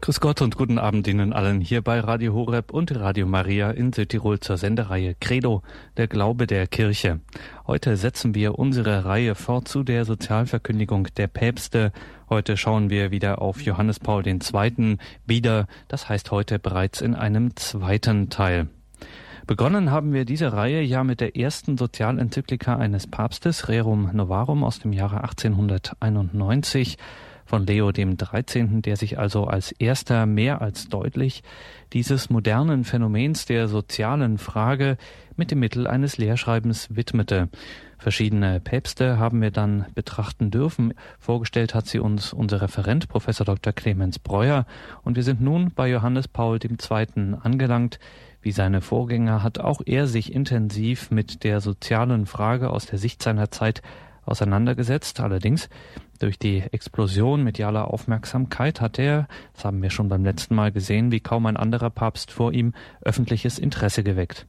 Grüß Gott und guten Abend Ihnen allen hier bei Radio Horeb und Radio Maria in Südtirol zur Sendereihe Credo, der Glaube der Kirche. Heute setzen wir unsere Reihe fort zu der Sozialverkündigung der Päpste. Heute schauen wir wieder auf Johannes Paul II. wieder, das heißt heute bereits in einem zweiten Teil. Begonnen haben wir diese Reihe ja mit der ersten Sozialenzyklika eines Papstes, Rerum Novarum aus dem Jahre 1891 von Leo dem 13., der sich also als erster mehr als deutlich dieses modernen Phänomens der sozialen Frage mit dem Mittel eines Lehrschreibens widmete. Verschiedene Päpste haben wir dann betrachten dürfen. Vorgestellt hat sie uns unser Referent Professor Dr. Clemens Breuer und wir sind nun bei Johannes Paul II. angelangt. Wie seine Vorgänger hat auch er sich intensiv mit der sozialen Frage aus der Sicht seiner Zeit auseinandergesetzt. Allerdings durch die Explosion medialer Aufmerksamkeit hat er, das haben wir schon beim letzten Mal gesehen, wie kaum ein anderer Papst vor ihm, öffentliches Interesse geweckt.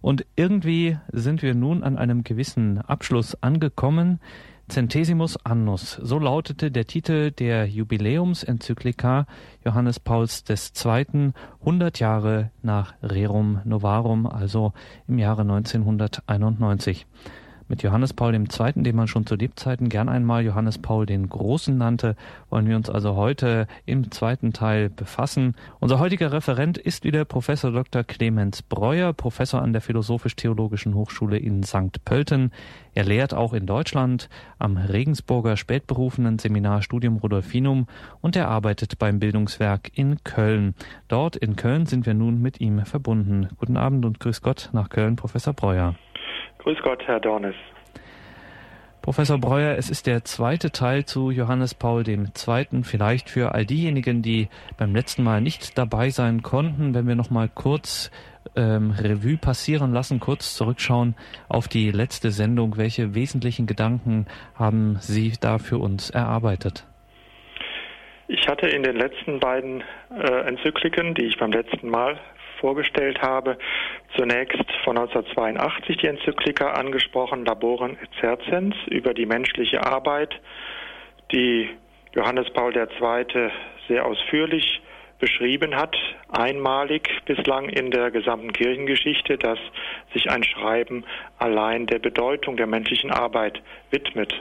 Und irgendwie sind wir nun an einem gewissen Abschluss angekommen. Centesimus Annus, so lautete der Titel der Jubiläumsenzyklika Johannes Pauls II. 100 Jahre nach Rerum Novarum, also im Jahre 1991. Mit Johannes Paul II., den man schon zu Lebzeiten gern einmal Johannes Paul den Großen nannte, wollen wir uns also heute im zweiten Teil befassen. Unser heutiger Referent ist wieder Professor Dr. Clemens Breuer, Professor an der Philosophisch-Theologischen Hochschule in St. Pölten. Er lehrt auch in Deutschland am Regensburger spätberufenen Seminar Studium Rudolfinum und er arbeitet beim Bildungswerk in Köln. Dort in Köln sind wir nun mit ihm verbunden. Guten Abend und grüß Gott nach Köln, Professor Breuer. Grüß Gott, Herr Dornes. Professor Breuer, es ist der zweite Teil zu Johannes Paul II. Vielleicht für all diejenigen, die beim letzten Mal nicht dabei sein konnten, wenn wir noch mal kurz ähm, Revue passieren lassen, kurz zurückschauen auf die letzte Sendung. Welche wesentlichen Gedanken haben Sie da für uns erarbeitet? Ich hatte in den letzten beiden äh, Enzykliken, die ich beim letzten Mal vorgestellt habe. Zunächst von 1982 die Enzyklika angesprochen, Laboren et Cercens, über die menschliche Arbeit, die Johannes Paul II. sehr ausführlich beschrieben hat, einmalig bislang in der gesamten Kirchengeschichte, dass sich ein Schreiben allein der Bedeutung der menschlichen Arbeit widmet.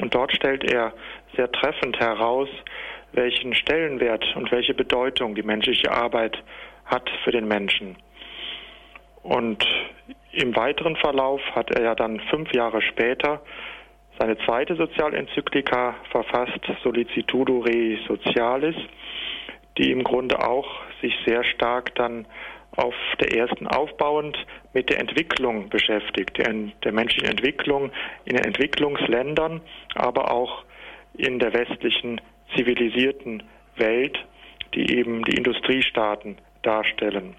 Und dort stellt er sehr treffend heraus, welchen Stellenwert und welche Bedeutung die menschliche Arbeit hat für den Menschen. Und im weiteren Verlauf hat er ja dann fünf Jahre später seine zweite Sozialenzyklika verfasst, Solicitudo Rei Socialis, die im Grunde auch sich sehr stark dann auf der ersten aufbauend mit der Entwicklung beschäftigt, der, der menschlichen Entwicklung in den Entwicklungsländern, aber auch in der westlichen zivilisierten Welt, die eben die Industriestaaten darstellen.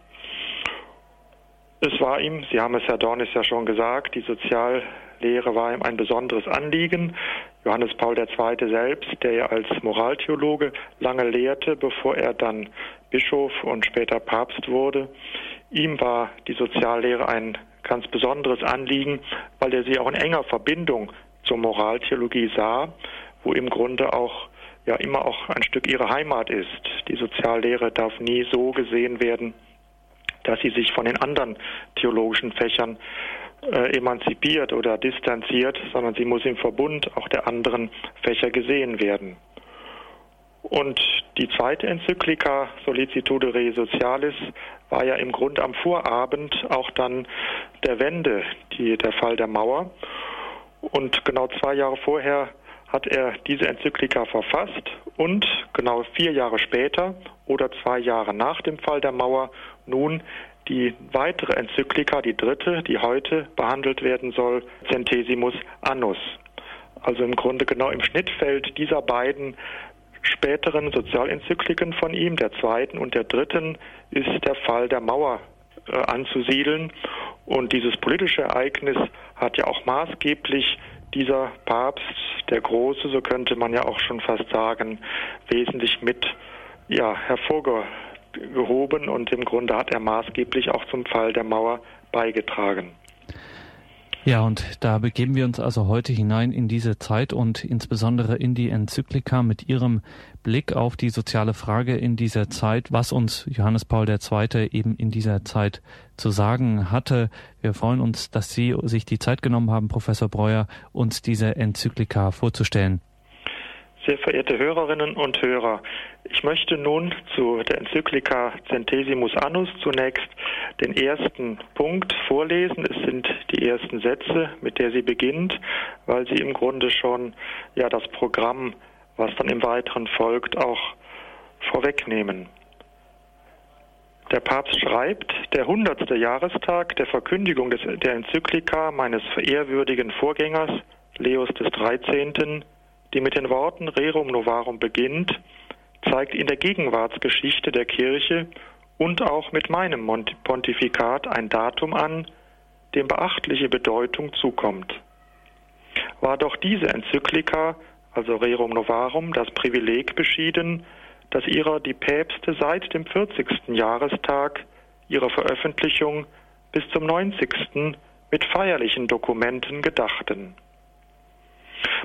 Es war ihm, Sie haben es Herr Dornis ja schon gesagt, die Soziallehre war ihm ein besonderes Anliegen. Johannes Paul II. selbst, der ja als Moraltheologe lange lehrte, bevor er dann Bischof und später Papst wurde, ihm war die Soziallehre ein ganz besonderes Anliegen, weil er sie auch in enger Verbindung zur Moraltheologie sah, wo im Grunde auch ja immer auch ein Stück ihre Heimat ist. Die Soziallehre darf nie so gesehen werden, dass sie sich von den anderen theologischen Fächern äh, emanzipiert oder distanziert, sondern sie muss im Verbund auch der anderen Fächer gesehen werden. Und die zweite Enzyklika Solicitude Rei Socialis war ja im Grunde am Vorabend auch dann der Wende, die, der Fall der Mauer. Und genau zwei Jahre vorher hat er diese Enzyklika verfasst und genau vier Jahre später oder zwei Jahre nach dem Fall der Mauer nun die weitere Enzyklika, die dritte, die heute behandelt werden soll, Centesimus Annus. Also im Grunde genau im Schnittfeld dieser beiden späteren Sozialenzykliken von ihm, der zweiten und der dritten, ist der Fall der Mauer äh, anzusiedeln. Und dieses politische Ereignis hat ja auch maßgeblich dieser Papst, der Große, so könnte man ja auch schon fast sagen, wesentlich mit ja, hervorgehoben und im Grunde hat er maßgeblich auch zum Fall der Mauer beigetragen. Ja, und da begeben wir uns also heute hinein in diese Zeit und insbesondere in die Enzyklika mit ihrem Blick auf die soziale Frage in dieser Zeit, was uns Johannes Paul II. eben in dieser Zeit zu sagen hatte. Wir freuen uns, dass Sie sich die Zeit genommen haben, Professor Breuer, uns diese Enzyklika vorzustellen. Sehr verehrte Hörerinnen und Hörer, ich möchte nun zu der Enzyklika Centesimus Annus zunächst den ersten Punkt vorlesen. Es sind die ersten Sätze, mit der sie beginnt, weil sie im Grunde schon ja das Programm, was dann im weiteren folgt, auch vorwegnehmen. Der Papst schreibt, der hundertste Jahrestag der Verkündigung des, der Enzyklika meines verehrwürdigen Vorgängers Leos des 13 die mit den Worten Rerum Novarum beginnt, zeigt in der Gegenwartsgeschichte der Kirche und auch mit meinem Pontifikat ein Datum an, dem beachtliche Bedeutung zukommt. War doch diese Enzyklika, also Rerum Novarum, das Privileg beschieden, dass ihrer die Päpste seit dem 40. Jahrestag ihrer Veröffentlichung bis zum 90. mit feierlichen Dokumenten gedachten.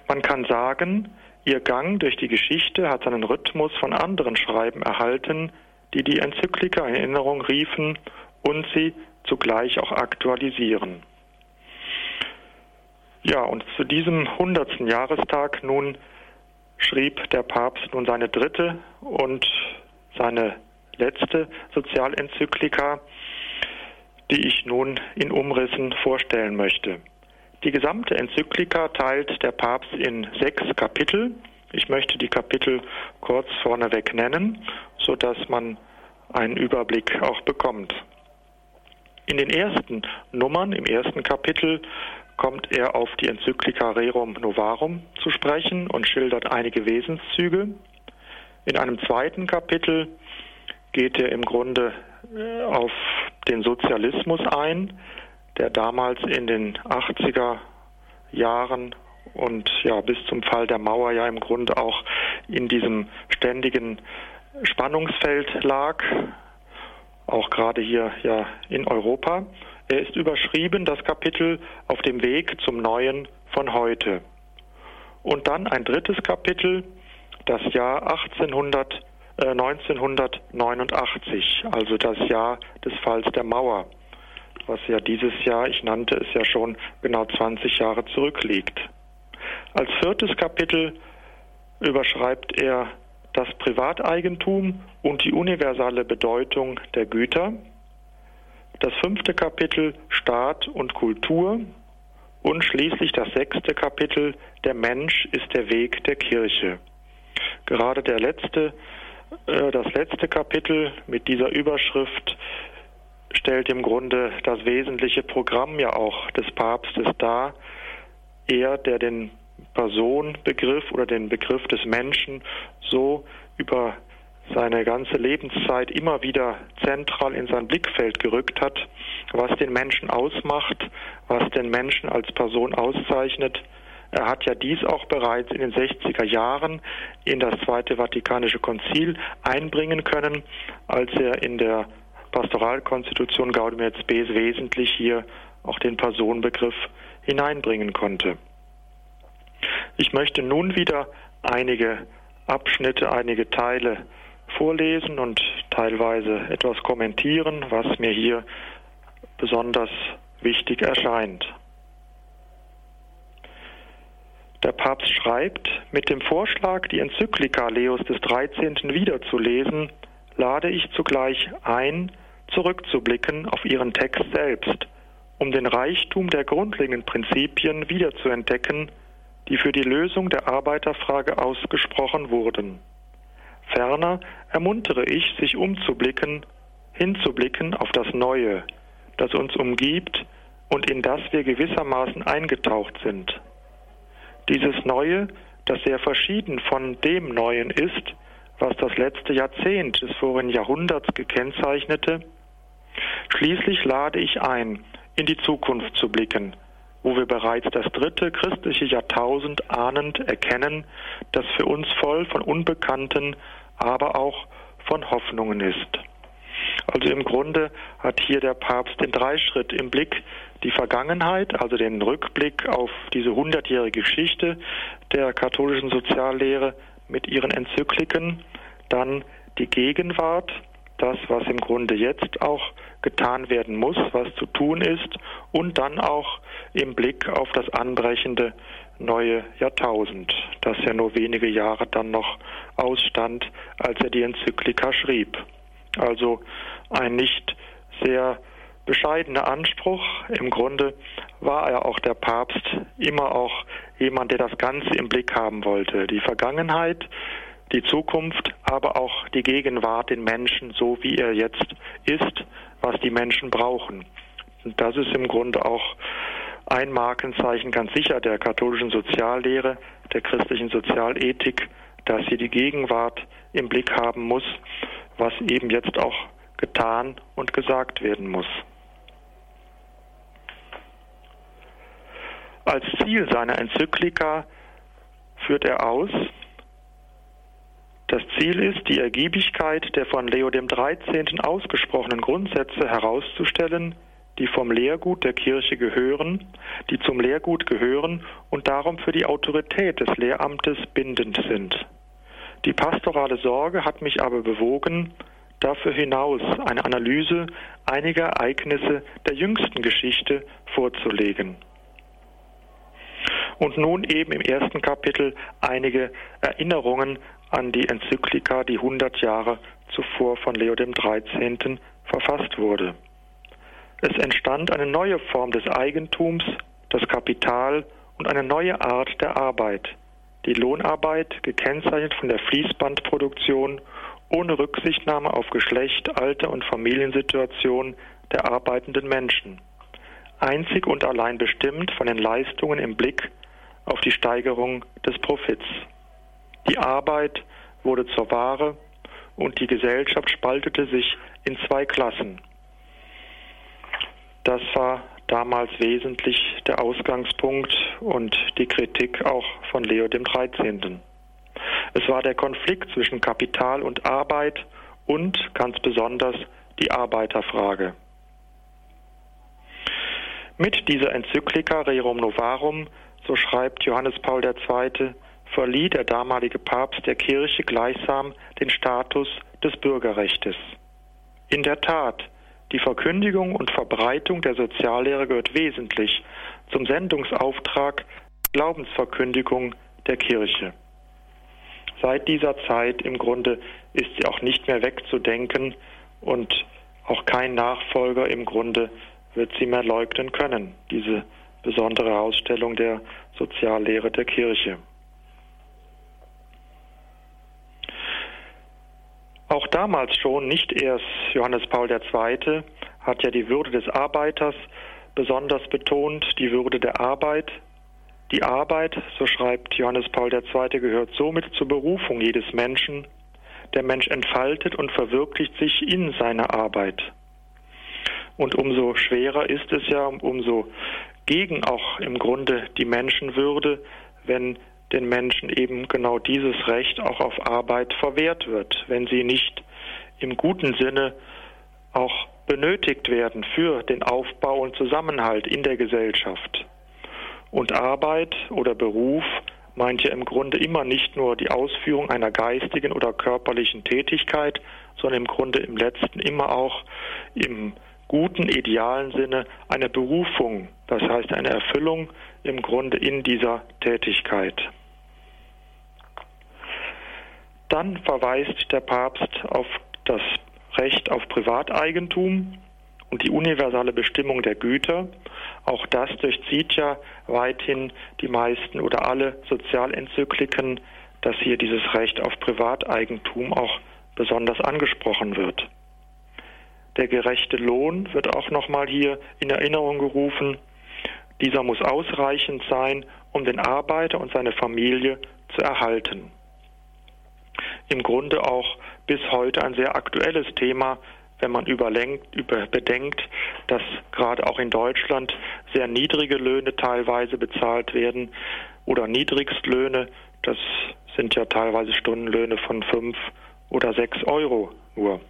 Man kann sagen, ihr Gang durch die Geschichte hat seinen Rhythmus von anderen Schreiben erhalten, die die Enzyklika in Erinnerung riefen und sie zugleich auch aktualisieren. Ja, und zu diesem hundertsten Jahrestag nun schrieb der Papst nun seine dritte und seine letzte Sozialenzyklika, die ich nun in Umrissen vorstellen möchte. Die gesamte Enzyklika teilt der Papst in sechs Kapitel. Ich möchte die Kapitel kurz vorneweg nennen, sodass man einen Überblick auch bekommt. In den ersten Nummern, im ersten Kapitel, kommt er auf die Enzyklika Rerum Novarum zu sprechen und schildert einige Wesenszüge. In einem zweiten Kapitel geht er im Grunde äh, auf den Sozialismus ein, der damals in den 80er Jahren und ja bis zum Fall der Mauer ja im Grunde auch in diesem ständigen Spannungsfeld lag, auch gerade hier ja in Europa. Er ist überschrieben, das Kapitel auf dem Weg zum Neuen von heute. Und dann ein drittes Kapitel, das Jahr 1800, äh, 1989, also das Jahr des Falls der Mauer was ja dieses Jahr, ich nannte es ja schon, genau 20 Jahre zurückliegt. Als viertes Kapitel überschreibt er das Privateigentum und die universale Bedeutung der Güter. Das fünfte Kapitel Staat und Kultur und schließlich das sechste Kapitel Der Mensch ist der Weg der Kirche. Gerade der letzte, äh, das letzte Kapitel mit dieser Überschrift stellt im Grunde das wesentliche Programm ja auch des Papstes dar. Er, der den Personenbegriff oder den Begriff des Menschen so über seine ganze Lebenszeit immer wieder zentral in sein Blickfeld gerückt hat, was den Menschen ausmacht, was den Menschen als Person auszeichnet. Er hat ja dies auch bereits in den 60er Jahren in das Zweite Vatikanische Konzil einbringen können, als er in der Pastoralkonstitution Gaudium et Spes wesentlich hier auch den Personenbegriff hineinbringen konnte. Ich möchte nun wieder einige Abschnitte, einige Teile vorlesen und teilweise etwas kommentieren, was mir hier besonders wichtig erscheint. Der Papst schreibt, mit dem Vorschlag, die Enzyklika Leos des 13. wiederzulesen, lade ich zugleich ein, zurückzublicken auf ihren Text selbst, um den Reichtum der grundlegenden Prinzipien wiederzuentdecken, die für die Lösung der Arbeiterfrage ausgesprochen wurden. Ferner ermuntere ich, sich umzublicken, hinzublicken auf das Neue, das uns umgibt und in das wir gewissermaßen eingetaucht sind. Dieses Neue, das sehr verschieden von dem Neuen ist, was das letzte Jahrzehnt des vorigen Jahrhunderts gekennzeichnete, Schließlich lade ich ein, in die Zukunft zu blicken, wo wir bereits das dritte christliche Jahrtausend ahnend erkennen, das für uns voll von Unbekannten, aber auch von Hoffnungen ist. Also im Grunde hat hier der Papst den Dreischritt im Blick, die Vergangenheit, also den Rückblick auf diese hundertjährige Geschichte der katholischen Soziallehre mit ihren Enzykliken, dann die Gegenwart, das, was im Grunde jetzt auch getan werden muss, was zu tun ist, und dann auch im Blick auf das anbrechende neue Jahrtausend, das ja nur wenige Jahre dann noch ausstand, als er die Enzyklika schrieb. Also ein nicht sehr bescheidener Anspruch. Im Grunde war er auch der Papst immer auch jemand, der das Ganze im Blick haben wollte. Die Vergangenheit, die Zukunft, aber auch die Gegenwart, den Menschen, so wie er jetzt ist, was die Menschen brauchen. Und das ist im Grunde auch ein Markenzeichen ganz sicher der katholischen Soziallehre, der christlichen Sozialethik, dass sie die Gegenwart im Blick haben muss, was eben jetzt auch getan und gesagt werden muss. Als Ziel seiner Enzyklika führt er aus, das Ziel ist, die Ergiebigkeit der von Leo XIII. ausgesprochenen Grundsätze herauszustellen, die vom Lehrgut der Kirche gehören, die zum Lehrgut gehören und darum für die Autorität des Lehramtes bindend sind. Die pastorale Sorge hat mich aber bewogen, dafür hinaus eine Analyse einiger Ereignisse der jüngsten Geschichte vorzulegen. Und nun eben im ersten Kapitel einige Erinnerungen an die Enzyklika, die 100 Jahre zuvor von Leo XIII. verfasst wurde. Es entstand eine neue Form des Eigentums, das Kapital und eine neue Art der Arbeit. Die Lohnarbeit, gekennzeichnet von der Fließbandproduktion, ohne Rücksichtnahme auf Geschlecht, Alter und Familiensituation der arbeitenden Menschen. Einzig und allein bestimmt von den Leistungen im Blick auf die Steigerung des Profits. Die Arbeit wurde zur Ware und die Gesellschaft spaltete sich in zwei Klassen. Das war damals wesentlich der Ausgangspunkt und die Kritik auch von Leo dem 13. Es war der Konflikt zwischen Kapital und Arbeit und ganz besonders die Arbeiterfrage. Mit dieser Enzyklika Rerum Novarum, so schreibt Johannes Paul II., verlieh der damalige Papst der Kirche gleichsam den Status des Bürgerrechtes. In der Tat, die Verkündigung und Verbreitung der Soziallehre gehört wesentlich zum Sendungsauftrag Glaubensverkündigung der Kirche. Seit dieser Zeit im Grunde ist sie auch nicht mehr wegzudenken und auch kein Nachfolger im Grunde wird sie mehr leugnen können, diese besondere Ausstellung der Soziallehre der Kirche. Auch damals schon, nicht erst Johannes Paul II. hat ja die Würde des Arbeiters besonders betont, die Würde der Arbeit. Die Arbeit, so schreibt Johannes Paul II., gehört somit zur Berufung jedes Menschen. Der Mensch entfaltet und verwirklicht sich in seiner Arbeit. Und umso schwerer ist es ja, umso gegen auch im Grunde die Menschenwürde, wenn den Menschen eben genau dieses Recht auch auf Arbeit verwehrt wird, wenn sie nicht im guten Sinne auch benötigt werden für den Aufbau und Zusammenhalt in der Gesellschaft. Und Arbeit oder Beruf meint ja im Grunde immer nicht nur die Ausführung einer geistigen oder körperlichen Tätigkeit, sondern im Grunde im letzten immer auch im guten, idealen Sinne eine Berufung, das heißt eine Erfüllung im Grunde in dieser Tätigkeit. Dann verweist der Papst auf das Recht auf Privateigentum und die universale Bestimmung der Güter. Auch das durchzieht ja weithin die meisten oder alle Sozialenzykliken, dass hier dieses Recht auf Privateigentum auch besonders angesprochen wird. Der gerechte Lohn wird auch nochmal hier in Erinnerung gerufen. Dieser muss ausreichend sein, um den Arbeiter und seine Familie zu erhalten. Im Grunde auch bis heute ein sehr aktuelles Thema, wenn man überlenkt, über, bedenkt, dass gerade auch in Deutschland sehr niedrige Löhne teilweise bezahlt werden oder Niedrigstlöhne, das sind ja teilweise Stundenlöhne von fünf oder sechs Euro nur.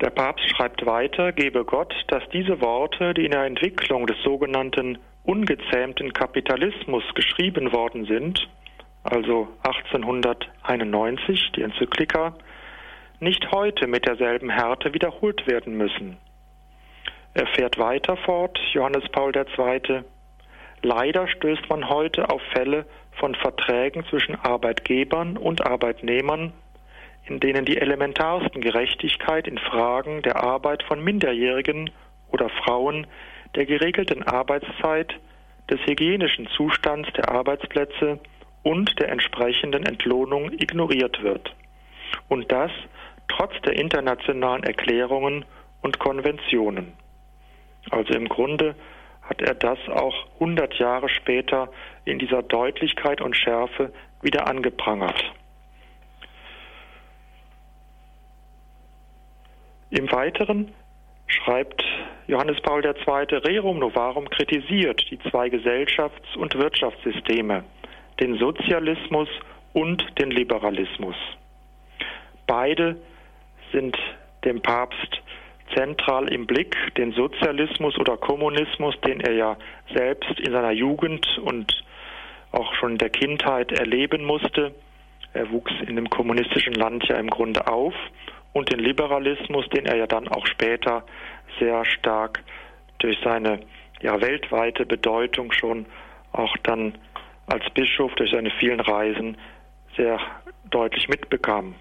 Der Papst schreibt weiter, gebe Gott, dass diese Worte, die in der Entwicklung des sogenannten ungezähmten Kapitalismus geschrieben worden sind, also 1891 die Enzyklika, nicht heute mit derselben Härte wiederholt werden müssen. Er fährt weiter fort, Johannes Paul II. Leider stößt man heute auf Fälle von Verträgen zwischen Arbeitgebern und Arbeitnehmern, in denen die elementarsten Gerechtigkeit in Fragen der Arbeit von Minderjährigen oder Frauen, der geregelten Arbeitszeit, des hygienischen Zustands der Arbeitsplätze und der entsprechenden Entlohnung ignoriert wird. Und das trotz der internationalen Erklärungen und Konventionen. Also im Grunde hat er das auch 100 Jahre später in dieser Deutlichkeit und Schärfe wieder angeprangert. Im Weiteren schreibt Johannes Paul II. Rerum Novarum kritisiert die zwei Gesellschafts- und Wirtschaftssysteme, den Sozialismus und den Liberalismus. Beide sind dem Papst zentral im Blick, den Sozialismus oder Kommunismus, den er ja selbst in seiner Jugend und auch schon in der Kindheit erleben musste. Er wuchs in dem kommunistischen Land ja im Grunde auf und den Liberalismus, den er ja dann auch später sehr stark durch seine ja weltweite Bedeutung schon auch dann als Bischof durch seine vielen Reisen sehr deutlich mitbekam.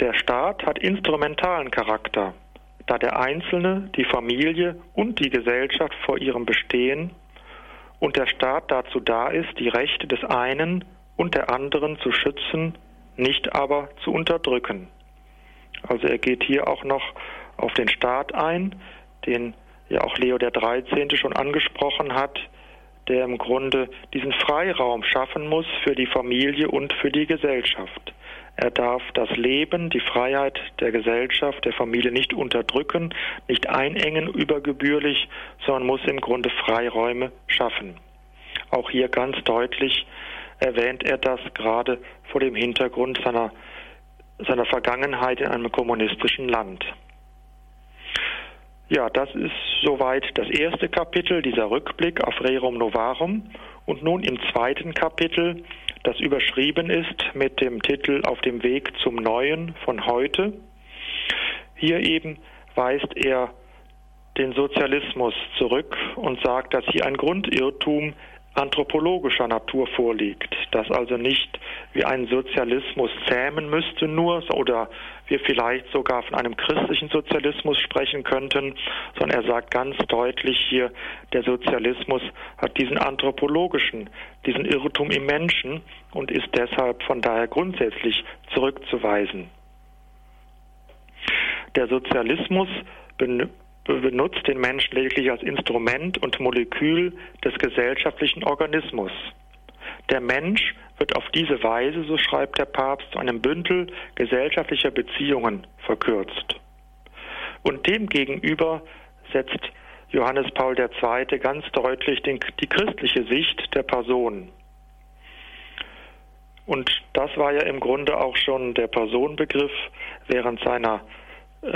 Der Staat hat instrumentalen Charakter, da der Einzelne, die Familie und die Gesellschaft vor ihrem Bestehen und der Staat dazu da ist, die Rechte des einen und der anderen zu schützen, nicht aber zu unterdrücken. Also er geht hier auch noch auf den Staat ein, den ja auch Leo der 13. schon angesprochen hat, der im Grunde diesen Freiraum schaffen muss für die Familie und für die Gesellschaft. Er darf das Leben, die Freiheit der Gesellschaft, der Familie nicht unterdrücken, nicht einengen übergebührlich, sondern muss im Grunde Freiräume schaffen. Auch hier ganz deutlich erwähnt er das gerade vor dem Hintergrund seiner, seiner Vergangenheit in einem kommunistischen Land. Ja, das ist soweit das erste Kapitel, dieser Rückblick auf Rerum Novarum. Und nun im zweiten Kapitel das überschrieben ist mit dem Titel Auf dem Weg zum Neuen von heute. Hier eben weist er den Sozialismus zurück und sagt, dass hier ein Grundirrtum anthropologischer Natur vorliegt, dass also nicht wie ein Sozialismus zähmen müsste nur oder wir vielleicht sogar von einem christlichen Sozialismus sprechen könnten, sondern er sagt ganz deutlich hier, der Sozialismus hat diesen anthropologischen, diesen Irrtum im Menschen und ist deshalb von daher grundsätzlich zurückzuweisen. Der Sozialismus benutzt den Menschen lediglich als Instrument und Molekül des gesellschaftlichen Organismus. Der Mensch wird auf diese Weise, so schreibt der Papst, zu einem Bündel gesellschaftlicher Beziehungen verkürzt. Und demgegenüber setzt Johannes Paul II. ganz deutlich den, die christliche Sicht der Person. Und das war ja im Grunde auch schon der Personenbegriff während seiner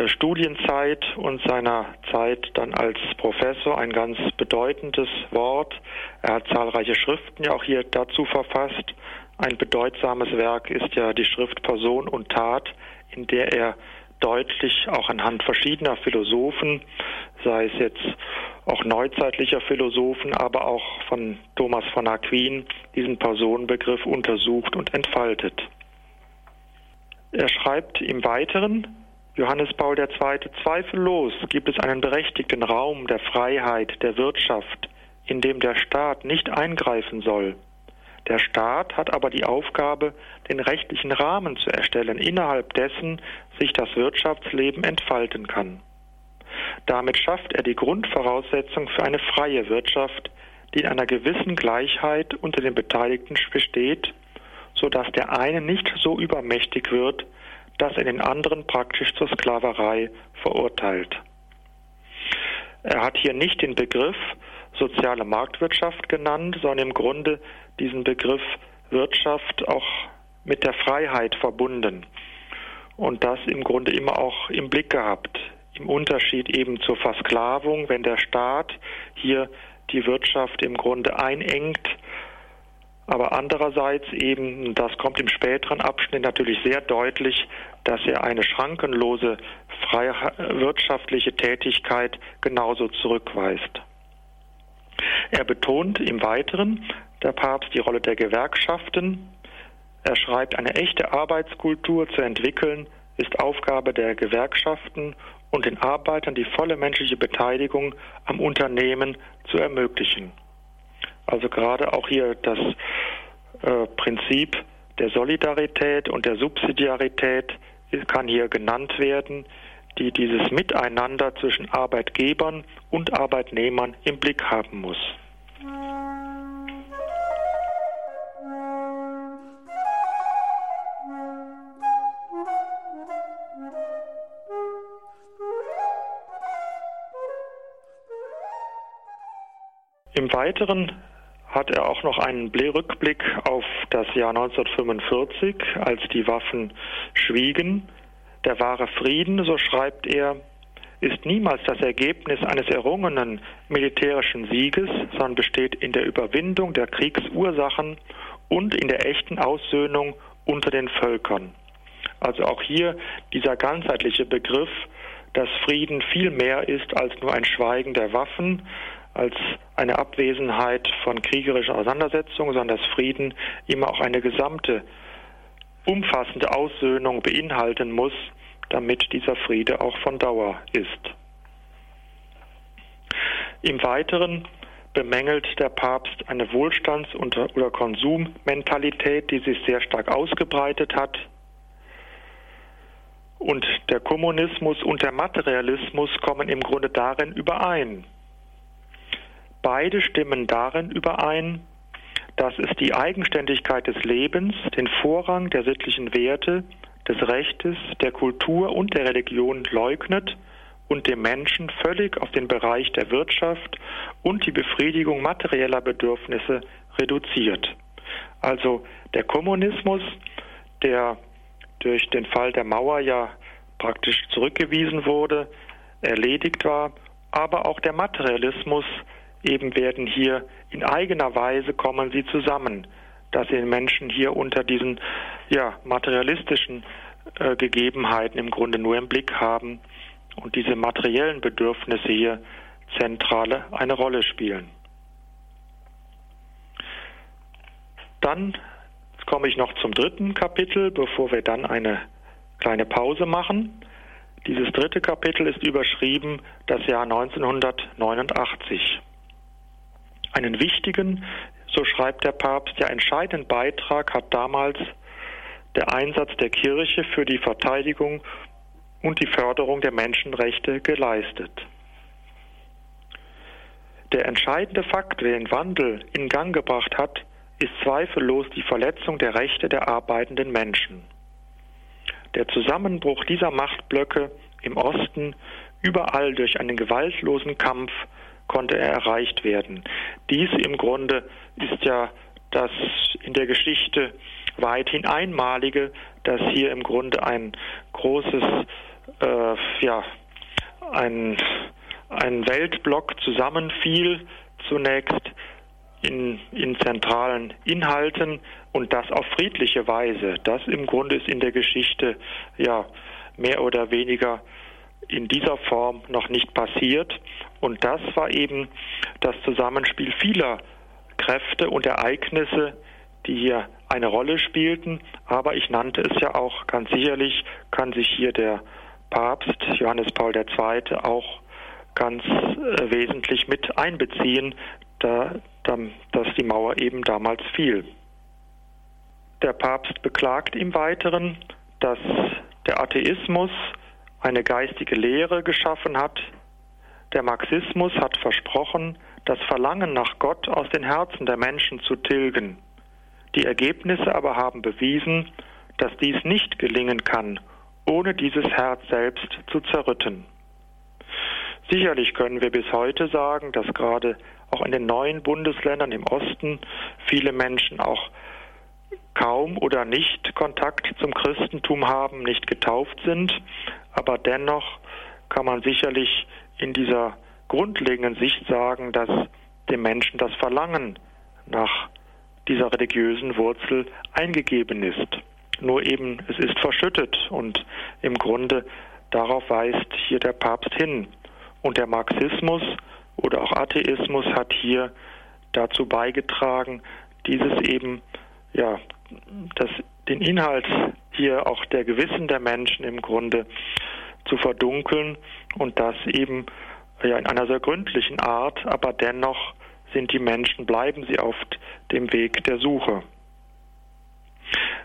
Studienzeit und seiner Zeit dann als Professor ein ganz bedeutendes Wort. Er hat zahlreiche Schriften ja auch hier dazu verfasst. Ein bedeutsames Werk ist ja die Schrift Person und Tat, in der er deutlich auch anhand verschiedener Philosophen, sei es jetzt auch neuzeitlicher Philosophen, aber auch von Thomas von Aquin, diesen Personenbegriff untersucht und entfaltet. Er schreibt im Weiteren, Johannes Paul II. Zweifellos gibt es einen berechtigten Raum der Freiheit, der Wirtschaft, in dem der Staat nicht eingreifen soll. Der Staat hat aber die Aufgabe, den rechtlichen Rahmen zu erstellen, innerhalb dessen sich das Wirtschaftsleben entfalten kann. Damit schafft er die Grundvoraussetzung für eine freie Wirtschaft, die in einer gewissen Gleichheit unter den Beteiligten besteht, so dass der eine nicht so übermächtig wird, dass er den anderen praktisch zur Sklaverei verurteilt. Er hat hier nicht den Begriff soziale Marktwirtschaft genannt, sondern im Grunde diesen Begriff Wirtschaft auch mit der Freiheit verbunden. und das im Grunde immer auch im Blick gehabt. Im Unterschied eben zur Versklavung, wenn der Staat hier die Wirtschaft im Grunde einengt, aber andererseits eben, das kommt im späteren Abschnitt natürlich sehr deutlich, dass er eine schrankenlose freie wirtschaftliche Tätigkeit genauso zurückweist. Er betont im Weiteren, der Papst, die Rolle der Gewerkschaften. Er schreibt, eine echte Arbeitskultur zu entwickeln, ist Aufgabe der Gewerkschaften und den Arbeitern die volle menschliche Beteiligung am Unternehmen zu ermöglichen. Also gerade auch hier das äh, Prinzip der Solidarität und der Subsidiarität kann hier genannt werden, die dieses Miteinander zwischen Arbeitgebern und Arbeitnehmern im Blick haben muss. Im Weiteren hat er auch noch einen Rückblick auf das Jahr 1945, als die Waffen schwiegen. Der wahre Frieden, so schreibt er, ist niemals das Ergebnis eines errungenen militärischen Sieges, sondern besteht in der Überwindung der Kriegsursachen und in der echten Aussöhnung unter den Völkern. Also auch hier dieser ganzheitliche Begriff, dass Frieden viel mehr ist als nur ein Schweigen der Waffen, als eine Abwesenheit von kriegerischen Auseinandersetzungen, sondern dass Frieden immer auch eine gesamte, umfassende Aussöhnung beinhalten muss, damit dieser Friede auch von Dauer ist. Im Weiteren bemängelt der Papst eine Wohlstands- oder Konsummentalität, die sich sehr stark ausgebreitet hat. Und der Kommunismus und der Materialismus kommen im Grunde darin überein. Beide stimmen darin überein, dass es die Eigenständigkeit des Lebens, den Vorrang der sittlichen Werte, des Rechtes, der Kultur und der Religion leugnet und dem Menschen völlig auf den Bereich der Wirtschaft und die Befriedigung materieller Bedürfnisse reduziert. Also der Kommunismus, der durch den Fall der Mauer ja praktisch zurückgewiesen wurde, erledigt war, aber auch der Materialismus, eben werden hier in eigener Weise kommen sie zusammen, dass sie den Menschen hier unter diesen ja, materialistischen äh, Gegebenheiten im Grunde nur im Blick haben und diese materiellen Bedürfnisse hier zentrale eine Rolle spielen. Dann komme ich noch zum dritten Kapitel, bevor wir dann eine kleine Pause machen. Dieses dritte Kapitel ist überschrieben das Jahr 1989 einen wichtigen, so schreibt der Papst, ja entscheidenden Beitrag hat damals der Einsatz der Kirche für die Verteidigung und die Förderung der Menschenrechte geleistet. Der entscheidende Fakt, der den Wandel in Gang gebracht hat, ist zweifellos die Verletzung der Rechte der arbeitenden Menschen. Der Zusammenbruch dieser Machtblöcke im Osten überall durch einen gewaltlosen Kampf konnte er erreicht werden. Dies im Grunde ist ja das in der Geschichte weithin einmalige, dass hier im Grunde ein großes, äh, ja, ein, ein Weltblock zusammenfiel, zunächst in, in zentralen Inhalten und das auf friedliche Weise. Das im Grunde ist in der Geschichte ja mehr oder weniger in dieser Form noch nicht passiert. Und das war eben das Zusammenspiel vieler Kräfte und Ereignisse, die hier eine Rolle spielten. Aber ich nannte es ja auch ganz sicherlich, kann sich hier der Papst Johannes Paul II. auch ganz äh, wesentlich mit einbeziehen, da, da, dass die Mauer eben damals fiel. Der Papst beklagt im Weiteren, dass der Atheismus eine geistige Lehre geschaffen hat. Der Marxismus hat versprochen, das Verlangen nach Gott aus den Herzen der Menschen zu tilgen. Die Ergebnisse aber haben bewiesen, dass dies nicht gelingen kann, ohne dieses Herz selbst zu zerrütten. Sicherlich können wir bis heute sagen, dass gerade auch in den neuen Bundesländern im Osten viele Menschen auch kaum oder nicht Kontakt zum Christentum haben, nicht getauft sind, aber dennoch kann man sicherlich in dieser grundlegenden Sicht sagen, dass dem Menschen das Verlangen nach dieser religiösen Wurzel eingegeben ist. Nur eben, es ist verschüttet und im Grunde darauf weist hier der Papst hin. Und der Marxismus oder auch Atheismus hat hier dazu beigetragen, dieses eben, ja, das, den Inhalt hier auch der Gewissen der Menschen im Grunde zu verdunkeln und das eben ja in einer sehr gründlichen Art, aber dennoch sind die Menschen, bleiben sie auf dem Weg der Suche.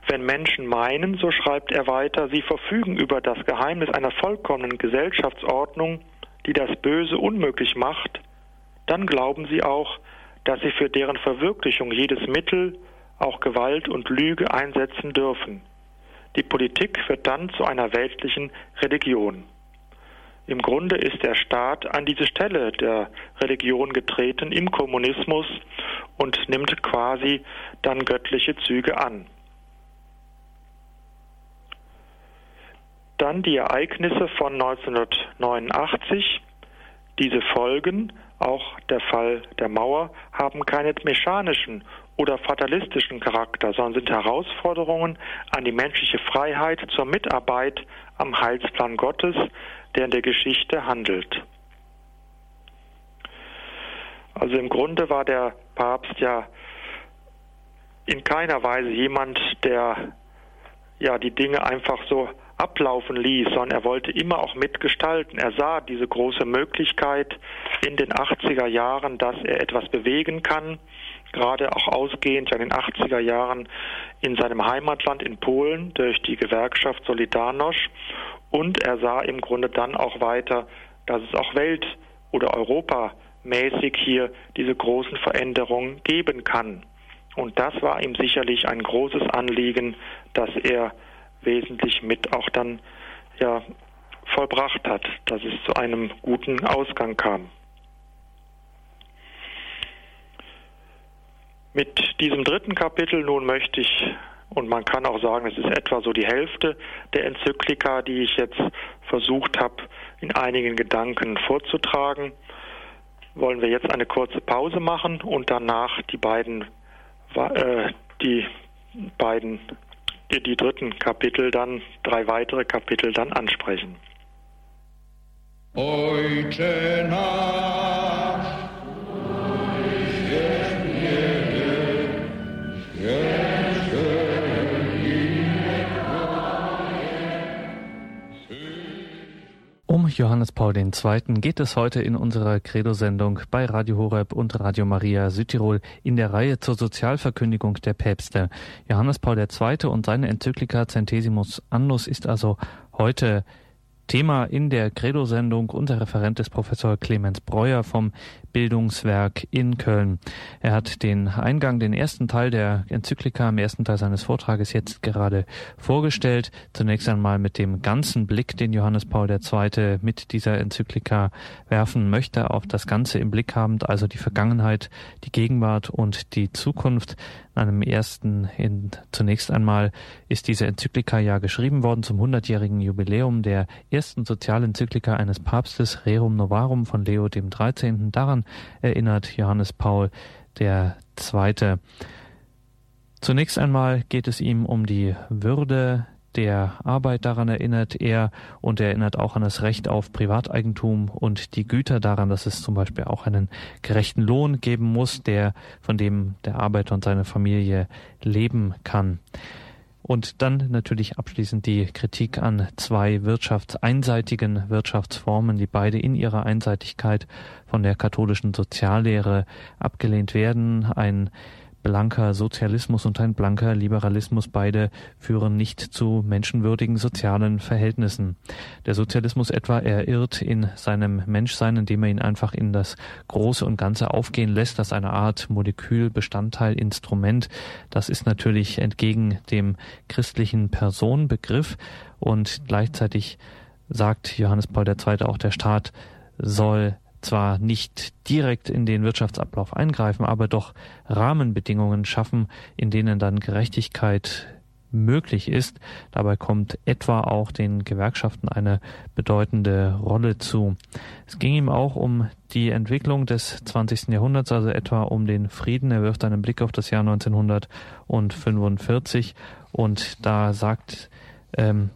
Wenn Menschen meinen, so schreibt er weiter, sie verfügen über das Geheimnis einer vollkommenen Gesellschaftsordnung, die das Böse unmöglich macht, dann glauben sie auch, dass sie für deren Verwirklichung jedes Mittel, auch Gewalt und Lüge einsetzen dürfen. Die Politik wird dann zu einer weltlichen Religion. Im Grunde ist der Staat an diese Stelle der Religion getreten im Kommunismus und nimmt quasi dann göttliche Züge an. Dann die Ereignisse von 1989. Diese Folgen, auch der Fall der Mauer, haben keinen mechanischen oder fatalistischen Charakter, sondern sind Herausforderungen an die menschliche Freiheit zur Mitarbeit am Heilsplan Gottes, der in der Geschichte handelt. Also im Grunde war der Papst ja in keiner Weise jemand, der ja die Dinge einfach so ablaufen ließ, sondern er wollte immer auch mitgestalten. Er sah diese große Möglichkeit in den 80er Jahren, dass er etwas bewegen kann, gerade auch ausgehend in den 80er Jahren in seinem Heimatland in Polen durch die Gewerkschaft Solidarność und er sah im Grunde dann auch weiter, dass es auch welt- oder europamäßig hier diese großen Veränderungen geben kann. Und das war ihm sicherlich ein großes Anliegen, dass er wesentlich mit auch dann ja vollbracht hat, dass es zu einem guten Ausgang kam. Mit diesem dritten Kapitel nun möchte ich, und man kann auch sagen, es ist etwa so die Hälfte der Enzyklika, die ich jetzt versucht habe, in einigen Gedanken vorzutragen, wollen wir jetzt eine kurze Pause machen und danach die beiden, äh, die beiden die, die dritten Kapitel dann, drei weitere Kapitel dann ansprechen. Heute Nacht. Johannes Paul II. geht es heute in unserer Credo-Sendung bei Radio Horeb und Radio Maria Südtirol in der Reihe zur Sozialverkündigung der Päpste. Johannes Paul II. und seine Enzyklika Centesimus Annus ist also heute Thema in der Credo-Sendung. Unser Referent ist Professor Clemens Breuer vom Bildungswerk in Köln. Er hat den Eingang, den ersten Teil der Enzyklika, im ersten Teil seines Vortrages jetzt gerade vorgestellt. Zunächst einmal mit dem ganzen Blick, den Johannes Paul II. mit dieser Enzyklika werfen möchte, auf das Ganze im Blick habend, also die Vergangenheit, die Gegenwart und die Zukunft einem ersten, in, zunächst einmal ist diese Enzyklika ja geschrieben worden zum 100-jährigen Jubiläum der ersten Sozialenzyklika eines Papstes, Rerum Novarum von Leo dem 13. Daran erinnert Johannes Paul der Zweite. Zunächst einmal geht es ihm um die Würde der Arbeit daran erinnert er und er erinnert auch an das Recht auf Privateigentum und die Güter daran, dass es zum Beispiel auch einen gerechten Lohn geben muss, der von dem der Arbeiter und seine Familie leben kann. Und dann natürlich abschließend die Kritik an zwei wirtschaftseinseitigen Wirtschaftsformen, die beide in ihrer Einseitigkeit von der katholischen Soziallehre abgelehnt werden. Ein blanker Sozialismus und ein blanker Liberalismus beide führen nicht zu menschenwürdigen sozialen Verhältnissen. Der Sozialismus etwa er irrt in seinem Menschsein, indem er ihn einfach in das Große und Ganze aufgehen lässt, als eine Art Molekül, Bestandteil, Instrument. Das ist natürlich entgegen dem christlichen Personenbegriff und gleichzeitig sagt Johannes Paul II. auch, der Staat soll zwar nicht direkt in den Wirtschaftsablauf eingreifen, aber doch Rahmenbedingungen schaffen, in denen dann Gerechtigkeit möglich ist. Dabei kommt etwa auch den Gewerkschaften eine bedeutende Rolle zu. Es ging ihm auch um die Entwicklung des 20. Jahrhunderts, also etwa um den Frieden. Er wirft einen Blick auf das Jahr 1945 und da sagt ähm,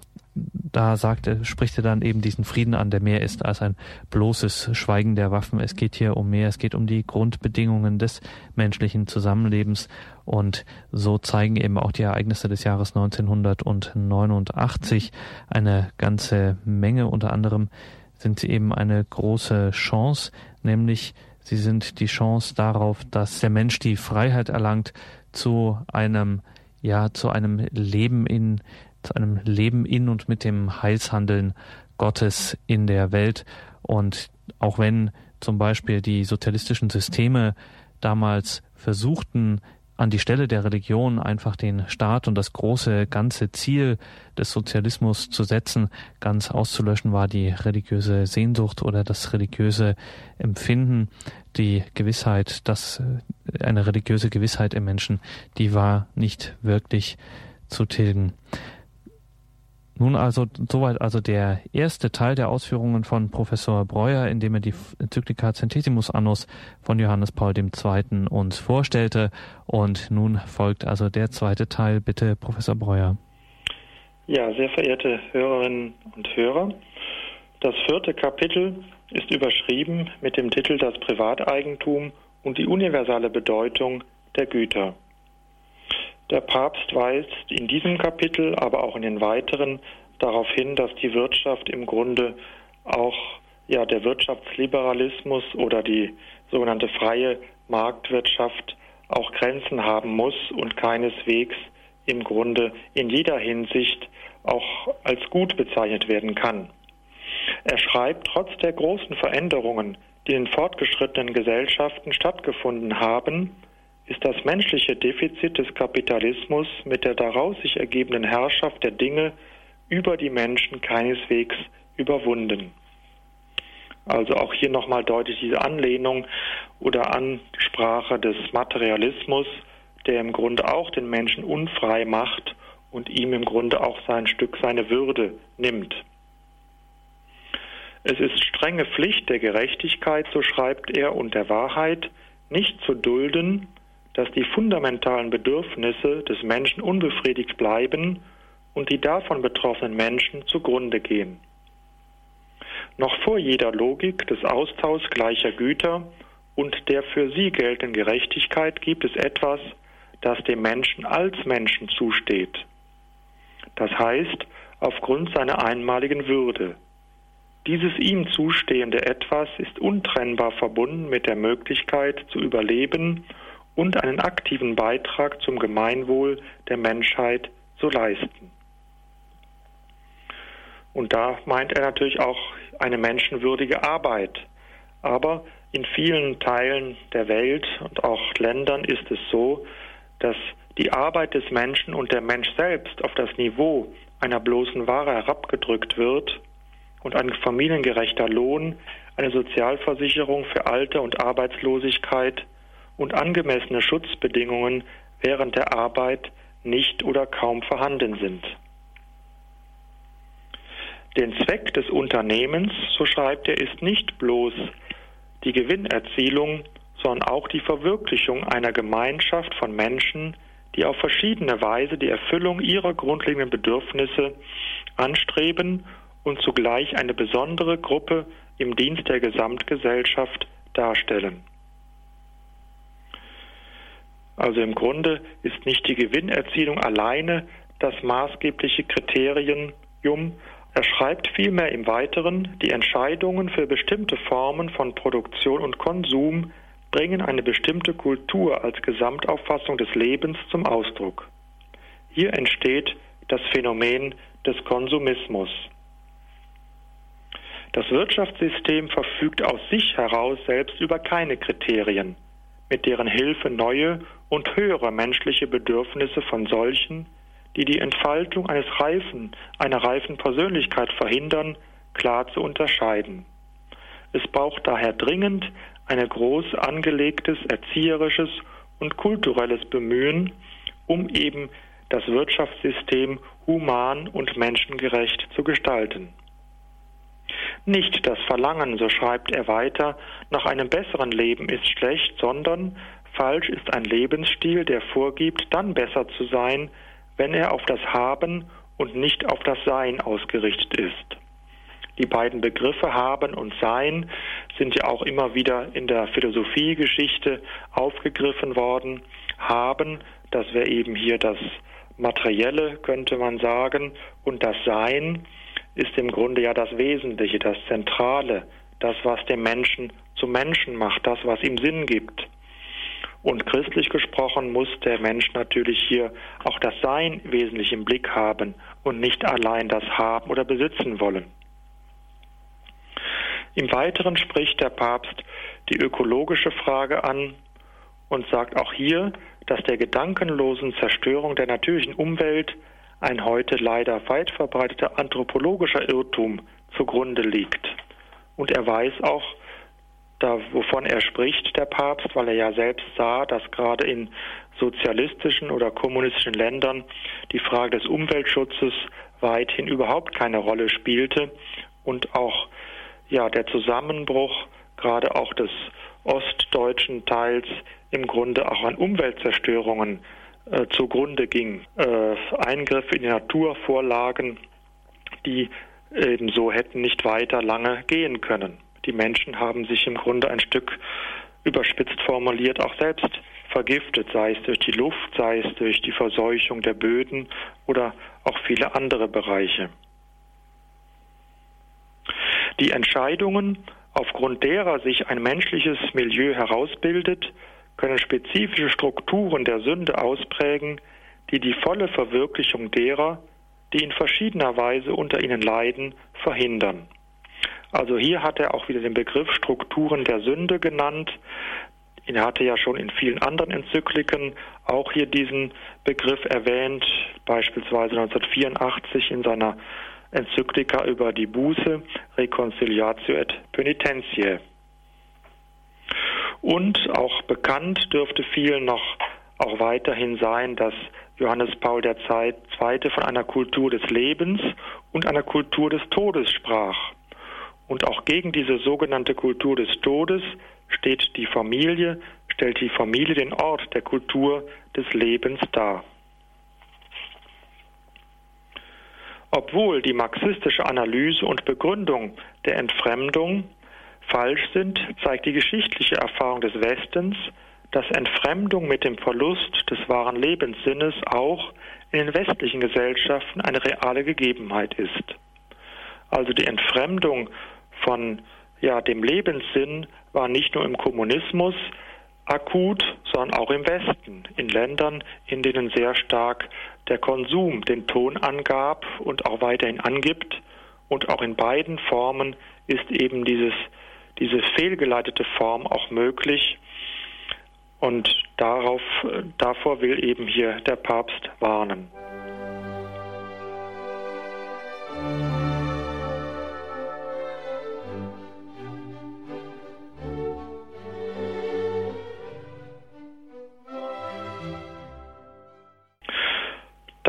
da sagt er, spricht er dann eben diesen Frieden an, der mehr ist als ein bloßes Schweigen der Waffen. Es geht hier um mehr, es geht um die Grundbedingungen des menschlichen Zusammenlebens. Und so zeigen eben auch die Ereignisse des Jahres 1989 eine ganze Menge. Unter anderem sind sie eben eine große Chance, nämlich sie sind die Chance darauf, dass der Mensch die Freiheit erlangt zu einem ja, zu einem Leben in zu einem Leben in und mit dem Heilshandeln Gottes in der Welt. Und auch wenn zum Beispiel die sozialistischen Systeme damals versuchten, an die Stelle der Religion einfach den Staat und das große ganze Ziel des Sozialismus zu setzen, ganz auszulöschen war die religiöse Sehnsucht oder das religiöse Empfinden, die Gewissheit, dass äh, eine religiöse Gewissheit im Menschen, die war nicht wirklich zu tilgen. Nun also soweit also der erste Teil der Ausführungen von Professor Breuer, in dem er die Enzyklika Centesimus Annus von Johannes Paul II. uns vorstellte. Und nun folgt also der zweite Teil. Bitte, Professor Breuer. Ja, sehr verehrte Hörerinnen und Hörer. Das vierte Kapitel ist überschrieben mit dem Titel Das Privateigentum und die universale Bedeutung der Güter. Der Papst weist in diesem Kapitel, aber auch in den weiteren darauf hin, dass die Wirtschaft im Grunde auch ja, der Wirtschaftsliberalismus oder die sogenannte freie Marktwirtschaft auch Grenzen haben muss und keineswegs im Grunde in jeder Hinsicht auch als gut bezeichnet werden kann. Er schreibt, trotz der großen Veränderungen, die in fortgeschrittenen Gesellschaften stattgefunden haben, ist das menschliche Defizit des Kapitalismus mit der daraus sich ergebenden Herrschaft der Dinge über die Menschen keineswegs überwunden. Also auch hier nochmal deutlich diese Anlehnung oder Ansprache des Materialismus, der im Grunde auch den Menschen unfrei macht und ihm im Grunde auch sein Stück seine Würde nimmt. Es ist strenge Pflicht der Gerechtigkeit, so schreibt er, und der Wahrheit, nicht zu dulden, dass die fundamentalen Bedürfnisse des Menschen unbefriedigt bleiben und die davon betroffenen Menschen zugrunde gehen. Noch vor jeder Logik des Austauschs gleicher Güter und der für sie geltenden Gerechtigkeit gibt es etwas, das dem Menschen als Menschen zusteht. Das heißt, aufgrund seiner einmaligen Würde. Dieses ihm zustehende Etwas ist untrennbar verbunden mit der Möglichkeit zu überleben und einen aktiven Beitrag zum Gemeinwohl der Menschheit zu leisten. Und da meint er natürlich auch eine menschenwürdige Arbeit. Aber in vielen Teilen der Welt und auch Ländern ist es so, dass die Arbeit des Menschen und der Mensch selbst auf das Niveau einer bloßen Ware herabgedrückt wird und ein familiengerechter Lohn, eine Sozialversicherung für Alter und Arbeitslosigkeit und angemessene Schutzbedingungen während der Arbeit nicht oder kaum vorhanden sind. Den Zweck des Unternehmens, so schreibt er, ist nicht bloß die Gewinnerzielung, sondern auch die Verwirklichung einer Gemeinschaft von Menschen, die auf verschiedene Weise die Erfüllung ihrer grundlegenden Bedürfnisse anstreben und zugleich eine besondere Gruppe im Dienst der Gesamtgesellschaft darstellen. Also im Grunde ist nicht die Gewinnerzielung alleine das maßgebliche Kriterium. Er schreibt vielmehr im Weiteren, die Entscheidungen für bestimmte Formen von Produktion und Konsum bringen eine bestimmte Kultur als Gesamtauffassung des Lebens zum Ausdruck. Hier entsteht das Phänomen des Konsumismus. Das Wirtschaftssystem verfügt aus sich heraus selbst über keine Kriterien, mit deren Hilfe neue und höhere menschliche Bedürfnisse von solchen, die die Entfaltung eines reifen, einer reifen Persönlichkeit verhindern, klar zu unterscheiden. Es braucht daher dringend ein groß angelegtes erzieherisches und kulturelles Bemühen, um eben das Wirtschaftssystem human und menschengerecht zu gestalten. Nicht das Verlangen, so schreibt er weiter, nach einem besseren Leben ist schlecht, sondern falsch ist ein Lebensstil, der vorgibt, dann besser zu sein, wenn er auf das Haben und nicht auf das Sein ausgerichtet ist. Die beiden Begriffe haben und sein sind ja auch immer wieder in der Philosophiegeschichte aufgegriffen worden. Haben, das wäre eben hier das Materielle, könnte man sagen, und das Sein ist im Grunde ja das Wesentliche, das Zentrale, das, was den Menschen zum Menschen macht, das, was ihm Sinn gibt. Und christlich gesprochen muss der Mensch natürlich hier auch das Sein wesentlich im Blick haben und nicht allein das Haben oder Besitzen wollen. Im Weiteren spricht der Papst die ökologische Frage an und sagt auch hier, dass der gedankenlosen Zerstörung der natürlichen Umwelt ein heute leider weit verbreiteter anthropologischer Irrtum zugrunde liegt. Und er weiß auch, da, wovon er spricht, der Papst, weil er ja selbst sah, dass gerade in sozialistischen oder kommunistischen Ländern die Frage des Umweltschutzes weithin überhaupt keine Rolle spielte und auch ja der Zusammenbruch gerade auch des ostdeutschen Teils im Grunde auch an Umweltzerstörungen äh, zugrunde ging. Äh, Eingriffe in die Naturvorlagen, die ebenso hätten nicht weiter lange gehen können. Die Menschen haben sich im Grunde ein Stück überspitzt formuliert auch selbst vergiftet, sei es durch die Luft, sei es durch die Verseuchung der Böden oder auch viele andere Bereiche. Die Entscheidungen, aufgrund derer sich ein menschliches Milieu herausbildet, können spezifische Strukturen der Sünde ausprägen, die die volle Verwirklichung derer, die in verschiedener Weise unter ihnen leiden, verhindern. Also hier hat er auch wieder den Begriff Strukturen der Sünde genannt. Er hatte ja schon in vielen anderen Enzykliken auch hier diesen Begriff erwähnt, beispielsweise 1984 in seiner Enzyklika über die Buße, Reconciliatio et Penitentiae. Und auch bekannt dürfte vielen noch auch weiterhin sein, dass Johannes Paul II. von einer Kultur des Lebens und einer Kultur des Todes sprach. Und auch gegen diese sogenannte Kultur des Todes steht die Familie, stellt die Familie den Ort der Kultur des Lebens dar. Obwohl die marxistische Analyse und Begründung der Entfremdung falsch sind, zeigt die geschichtliche Erfahrung des Westens, dass Entfremdung mit dem Verlust des wahren Lebenssinnes auch in den westlichen Gesellschaften eine reale Gegebenheit ist. Also die Entfremdung von ja, dem Lebenssinn war nicht nur im Kommunismus akut, sondern auch im Westen, in Ländern, in denen sehr stark der Konsum den Ton angab und auch weiterhin angibt. Und auch in beiden Formen ist eben dieses, diese fehlgeleitete Form auch möglich. Und darauf, davor will eben hier der Papst warnen.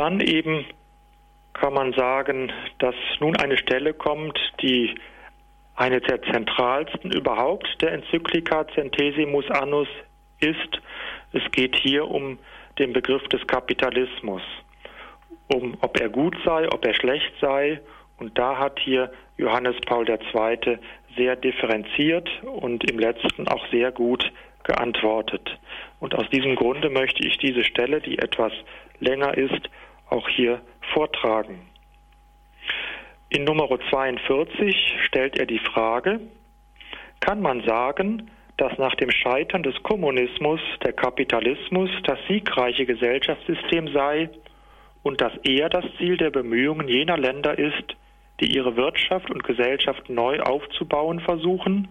Dann eben kann man sagen, dass nun eine Stelle kommt, die eine der zentralsten überhaupt der Enzyklika Centesimus Annus ist. Es geht hier um den Begriff des Kapitalismus, um ob er gut sei, ob er schlecht sei. Und da hat hier Johannes Paul II. sehr differenziert und im letzten auch sehr gut geantwortet. Und aus diesem Grunde möchte ich diese Stelle, die etwas länger ist, auch hier vortragen. In Nummer 42 stellt er die Frage, kann man sagen, dass nach dem Scheitern des Kommunismus der Kapitalismus das siegreiche Gesellschaftssystem sei und dass er das Ziel der Bemühungen jener Länder ist, die ihre Wirtschaft und Gesellschaft neu aufzubauen versuchen?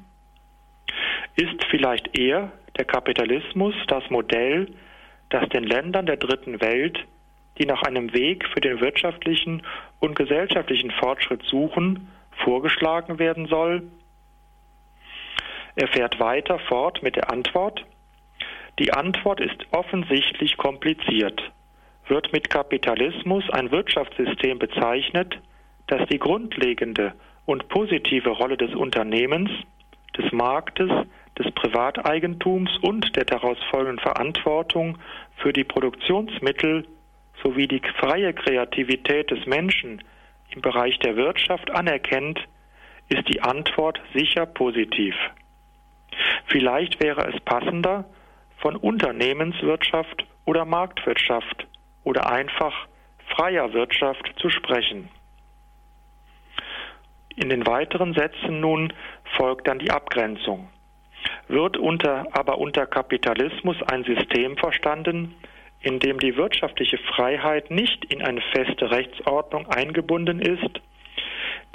Ist vielleicht eher der Kapitalismus das Modell, das den Ländern der dritten Welt die nach einem Weg für den wirtschaftlichen und gesellschaftlichen Fortschritt suchen, vorgeschlagen werden soll? Er fährt weiter fort mit der Antwort. Die Antwort ist offensichtlich kompliziert. Wird mit Kapitalismus ein Wirtschaftssystem bezeichnet, das die grundlegende und positive Rolle des Unternehmens, des Marktes, des Privateigentums und der daraus folgenden Verantwortung für die Produktionsmittel sowie die freie Kreativität des Menschen im Bereich der Wirtschaft anerkennt, ist die Antwort sicher positiv. Vielleicht wäre es passender, von Unternehmenswirtschaft oder Marktwirtschaft oder einfach freier Wirtschaft zu sprechen. In den weiteren Sätzen nun folgt dann die Abgrenzung. Wird unter, aber unter Kapitalismus ein System verstanden, in dem die wirtschaftliche Freiheit nicht in eine feste Rechtsordnung eingebunden ist,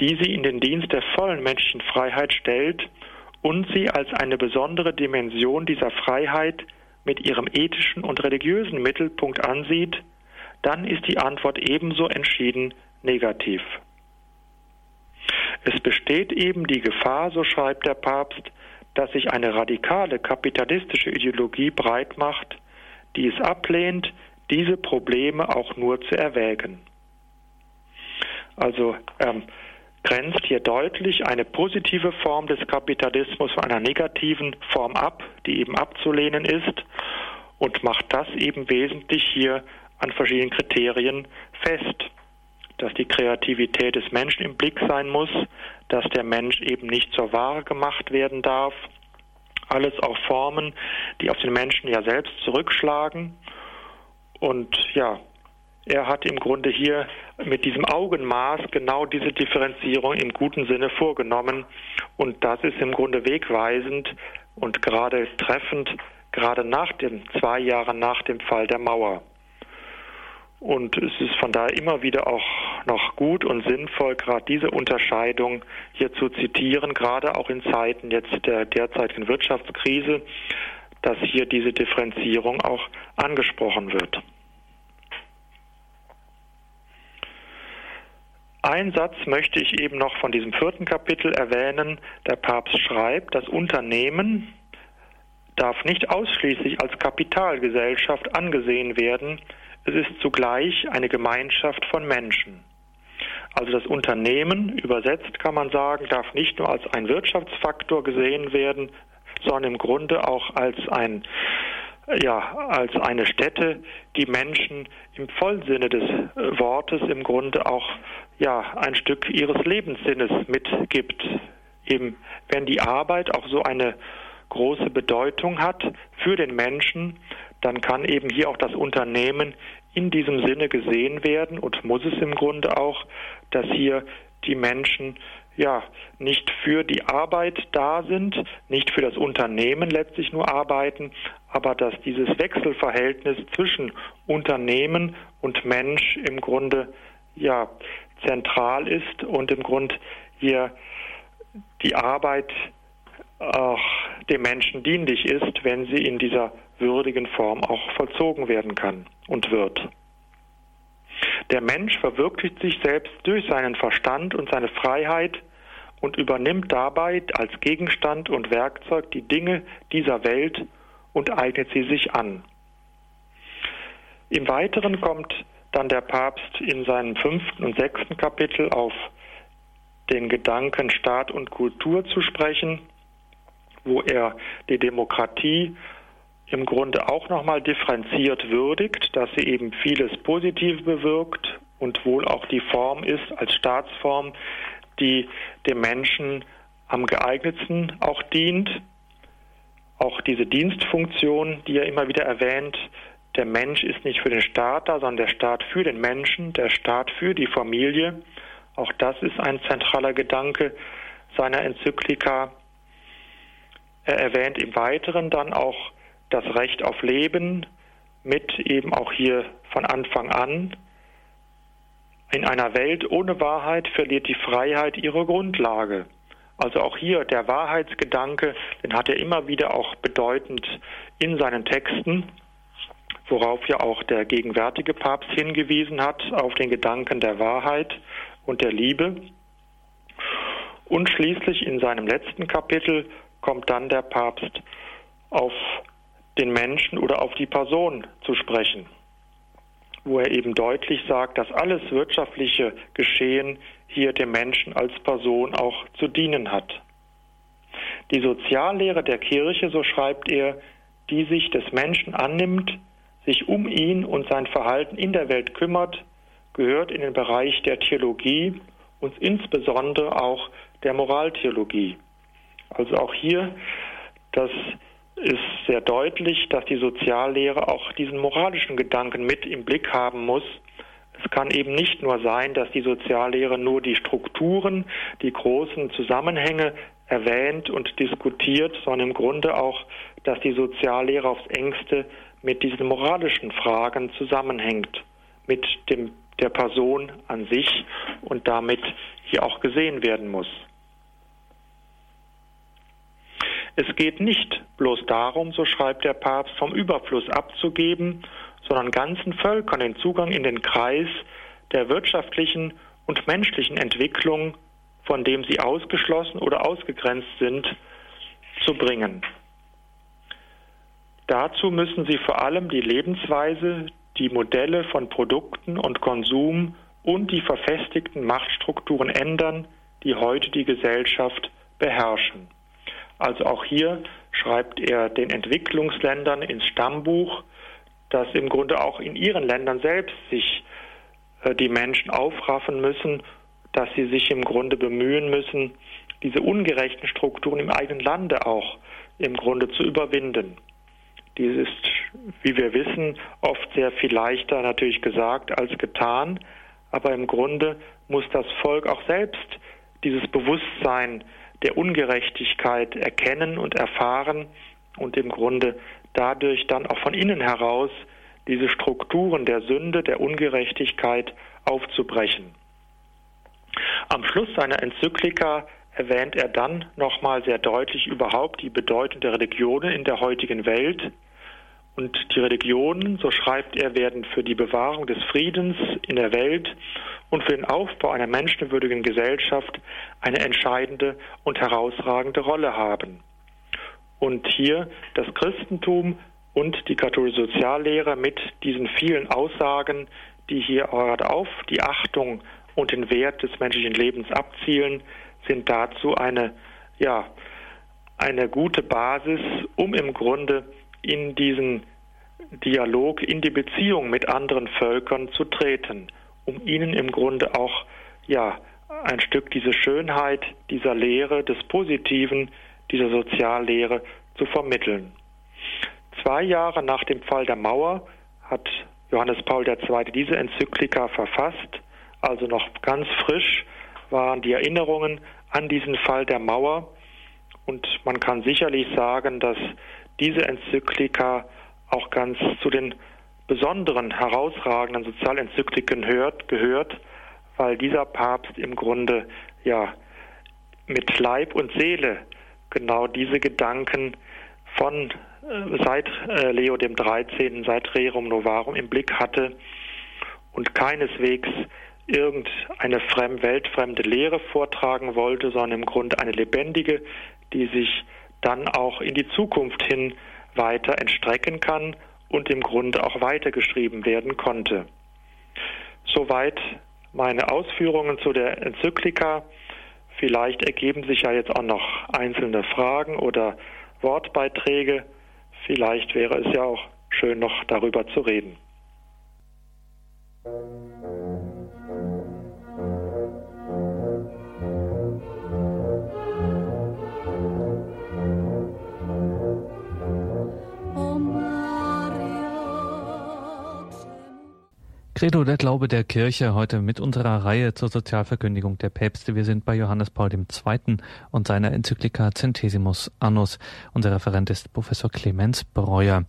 die sie in den Dienst der vollen menschlichen Freiheit stellt und sie als eine besondere Dimension dieser Freiheit mit ihrem ethischen und religiösen Mittelpunkt ansieht, dann ist die Antwort ebenso entschieden negativ. Es besteht eben die Gefahr, so schreibt der Papst, dass sich eine radikale kapitalistische Ideologie breit macht, die es ablehnt, diese Probleme auch nur zu erwägen. Also ähm, grenzt hier deutlich eine positive Form des Kapitalismus von einer negativen Form ab, die eben abzulehnen ist, und macht das eben wesentlich hier an verschiedenen Kriterien fest dass die Kreativität des Menschen im Blick sein muss, dass der Mensch eben nicht zur Ware gemacht werden darf. Alles auch Formen, die auf den Menschen ja selbst zurückschlagen. Und ja, er hat im Grunde hier mit diesem Augenmaß genau diese Differenzierung im guten Sinne vorgenommen. Und das ist im Grunde wegweisend und gerade treffend, gerade nach den zwei Jahren nach dem Fall der Mauer. Und es ist von daher immer wieder auch noch gut und sinnvoll, gerade diese Unterscheidung hier zu zitieren, gerade auch in Zeiten jetzt der derzeitigen Wirtschaftskrise, dass hier diese Differenzierung auch angesprochen wird. Ein Satz möchte ich eben noch von diesem vierten Kapitel erwähnen. Der Papst schreibt, das Unternehmen darf nicht ausschließlich als Kapitalgesellschaft angesehen werden, es ist zugleich eine Gemeinschaft von Menschen. Also das Unternehmen, übersetzt kann man sagen, darf nicht nur als ein Wirtschaftsfaktor gesehen werden, sondern im Grunde auch als ein ja, als eine Stätte, die Menschen im Vollsinne des Wortes im Grunde auch ja, ein Stück ihres Lebenssinnes mitgibt. Eben, wenn die Arbeit auch so eine große Bedeutung hat für den Menschen, dann kann eben hier auch das Unternehmen in diesem Sinne gesehen werden und muss es im Grunde auch, dass hier die Menschen ja nicht für die Arbeit da sind, nicht für das Unternehmen letztlich nur arbeiten, aber dass dieses Wechselverhältnis zwischen Unternehmen und Mensch im Grunde ja zentral ist und im Grunde hier die Arbeit auch dem Menschen dienlich ist, wenn sie in dieser würdigen Form auch vollzogen werden kann und wird. Der Mensch verwirklicht sich selbst durch seinen Verstand und seine Freiheit und übernimmt dabei als Gegenstand und Werkzeug die Dinge dieser Welt und eignet sie sich an. Im Weiteren kommt dann der Papst in seinem fünften und sechsten Kapitel auf den Gedanken Staat und Kultur zu sprechen, wo er die Demokratie im Grunde auch nochmal differenziert würdigt, dass sie eben vieles Positiv bewirkt und wohl auch die Form ist als Staatsform, die dem Menschen am geeignetsten auch dient. Auch diese Dienstfunktion, die er immer wieder erwähnt, der Mensch ist nicht für den Staat da, sondern der Staat für den Menschen, der Staat für die Familie. Auch das ist ein zentraler Gedanke seiner Enzyklika. Er erwähnt im Weiteren dann auch das Recht auf Leben mit eben auch hier von Anfang an. In einer Welt ohne Wahrheit verliert die Freiheit ihre Grundlage. Also auch hier der Wahrheitsgedanke, den hat er immer wieder auch bedeutend in seinen Texten, worauf ja auch der gegenwärtige Papst hingewiesen hat, auf den Gedanken der Wahrheit und der Liebe. Und schließlich in seinem letzten Kapitel kommt dann der Papst auf den Menschen oder auf die Person zu sprechen, wo er eben deutlich sagt, dass alles wirtschaftliche Geschehen hier dem Menschen als Person auch zu dienen hat. Die Soziallehre der Kirche, so schreibt er, die sich des Menschen annimmt, sich um ihn und sein Verhalten in der Welt kümmert, gehört in den Bereich der Theologie und insbesondere auch der Moraltheologie. Also auch hier, das ist sehr deutlich, dass die Soziallehre auch diesen moralischen Gedanken mit im Blick haben muss. Es kann eben nicht nur sein, dass die Soziallehre nur die Strukturen, die großen Zusammenhänge erwähnt und diskutiert, sondern im Grunde auch, dass die Soziallehre aufs engste mit diesen moralischen Fragen zusammenhängt, mit dem, der Person an sich und damit hier auch gesehen werden muss. Es geht nicht bloß darum, so schreibt der Papst, vom Überfluss abzugeben, sondern ganzen Völkern den Zugang in den Kreis der wirtschaftlichen und menschlichen Entwicklung, von dem sie ausgeschlossen oder ausgegrenzt sind, zu bringen. Dazu müssen sie vor allem die Lebensweise, die Modelle von Produkten und Konsum und die verfestigten Machtstrukturen ändern, die heute die Gesellschaft beherrschen. Also auch hier schreibt er den Entwicklungsländern ins Stammbuch, dass im Grunde auch in ihren Ländern selbst sich äh, die Menschen aufraffen müssen, dass sie sich im Grunde bemühen müssen, diese ungerechten Strukturen im eigenen Lande auch im Grunde zu überwinden. Dies ist, wie wir wissen, oft sehr viel leichter natürlich gesagt als getan, aber im Grunde muss das Volk auch selbst dieses Bewusstsein der Ungerechtigkeit erkennen und erfahren und im Grunde dadurch dann auch von innen heraus diese Strukturen der Sünde, der Ungerechtigkeit aufzubrechen. Am Schluss seiner Enzyklika erwähnt er dann nochmal sehr deutlich überhaupt die Bedeutung der Religionen in der heutigen Welt und die Religionen, so schreibt er, werden für die Bewahrung des Friedens in der Welt und für den Aufbau einer menschenwürdigen Gesellschaft eine entscheidende und herausragende Rolle haben. Und hier das Christentum und die katholische Soziallehre mit diesen vielen Aussagen, die hier gerade auf die Achtung und den Wert des menschlichen Lebens abzielen, sind dazu eine, ja, eine gute Basis, um im Grunde in diesen Dialog, in die Beziehung mit anderen Völkern zu treten, um ihnen im Grunde auch ja ein Stück diese Schönheit dieser Lehre, des Positiven, dieser Soziallehre zu vermitteln. Zwei Jahre nach dem Fall der Mauer hat Johannes Paul II. diese Enzyklika verfasst, also noch ganz frisch waren die Erinnerungen an diesen Fall der Mauer und man kann sicherlich sagen, dass diese Enzyklika auch ganz zu den besonderen, herausragenden Sozialenzykliken hört, gehört, weil dieser Papst im Grunde ja mit Leib und Seele genau diese Gedanken von äh, seit äh, Leo dem 13., seit Rerum Novarum im Blick hatte und keineswegs irgendeine fremd, weltfremde Lehre vortragen wollte, sondern im Grunde eine lebendige, die sich dann auch in die Zukunft hin weiter entstrecken kann und im Grunde auch weitergeschrieben werden konnte. Soweit meine Ausführungen zu der Enzyklika. Vielleicht ergeben sich ja jetzt auch noch einzelne Fragen oder Wortbeiträge. Vielleicht wäre es ja auch schön, noch darüber zu reden. Credo, der Glaube der Kirche, heute mit unserer Reihe zur Sozialverkündigung der Päpste. Wir sind bei Johannes Paul II. und seiner Enzyklika Centesimus Annus. Unser Referent ist Professor Clemens Breuer.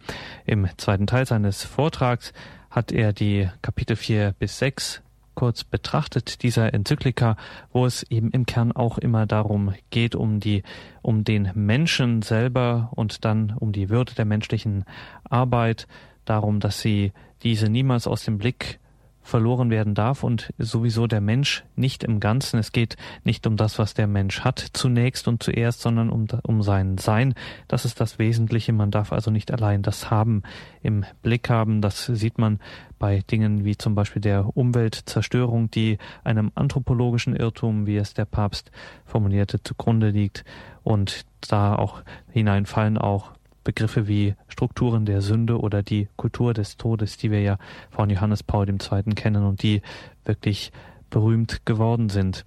Im zweiten Teil seines Vortrags hat er die Kapitel 4 bis 6 kurz betrachtet dieser Enzyklika, wo es eben im Kern auch immer darum geht, um die, um den Menschen selber und dann um die Würde der menschlichen Arbeit, darum, dass sie diese niemals aus dem Blick verloren werden darf und sowieso der Mensch nicht im Ganzen. Es geht nicht um das, was der Mensch hat zunächst und zuerst, sondern um, um sein Sein. Das ist das Wesentliche. Man darf also nicht allein das Haben im Blick haben. Das sieht man bei Dingen wie zum Beispiel der Umweltzerstörung, die einem anthropologischen Irrtum, wie es der Papst formulierte, zugrunde liegt. Und da auch hineinfallen auch Begriffe wie Strukturen der Sünde oder die Kultur des Todes, die wir ja von Johannes Paul II. kennen und die wirklich berühmt geworden sind.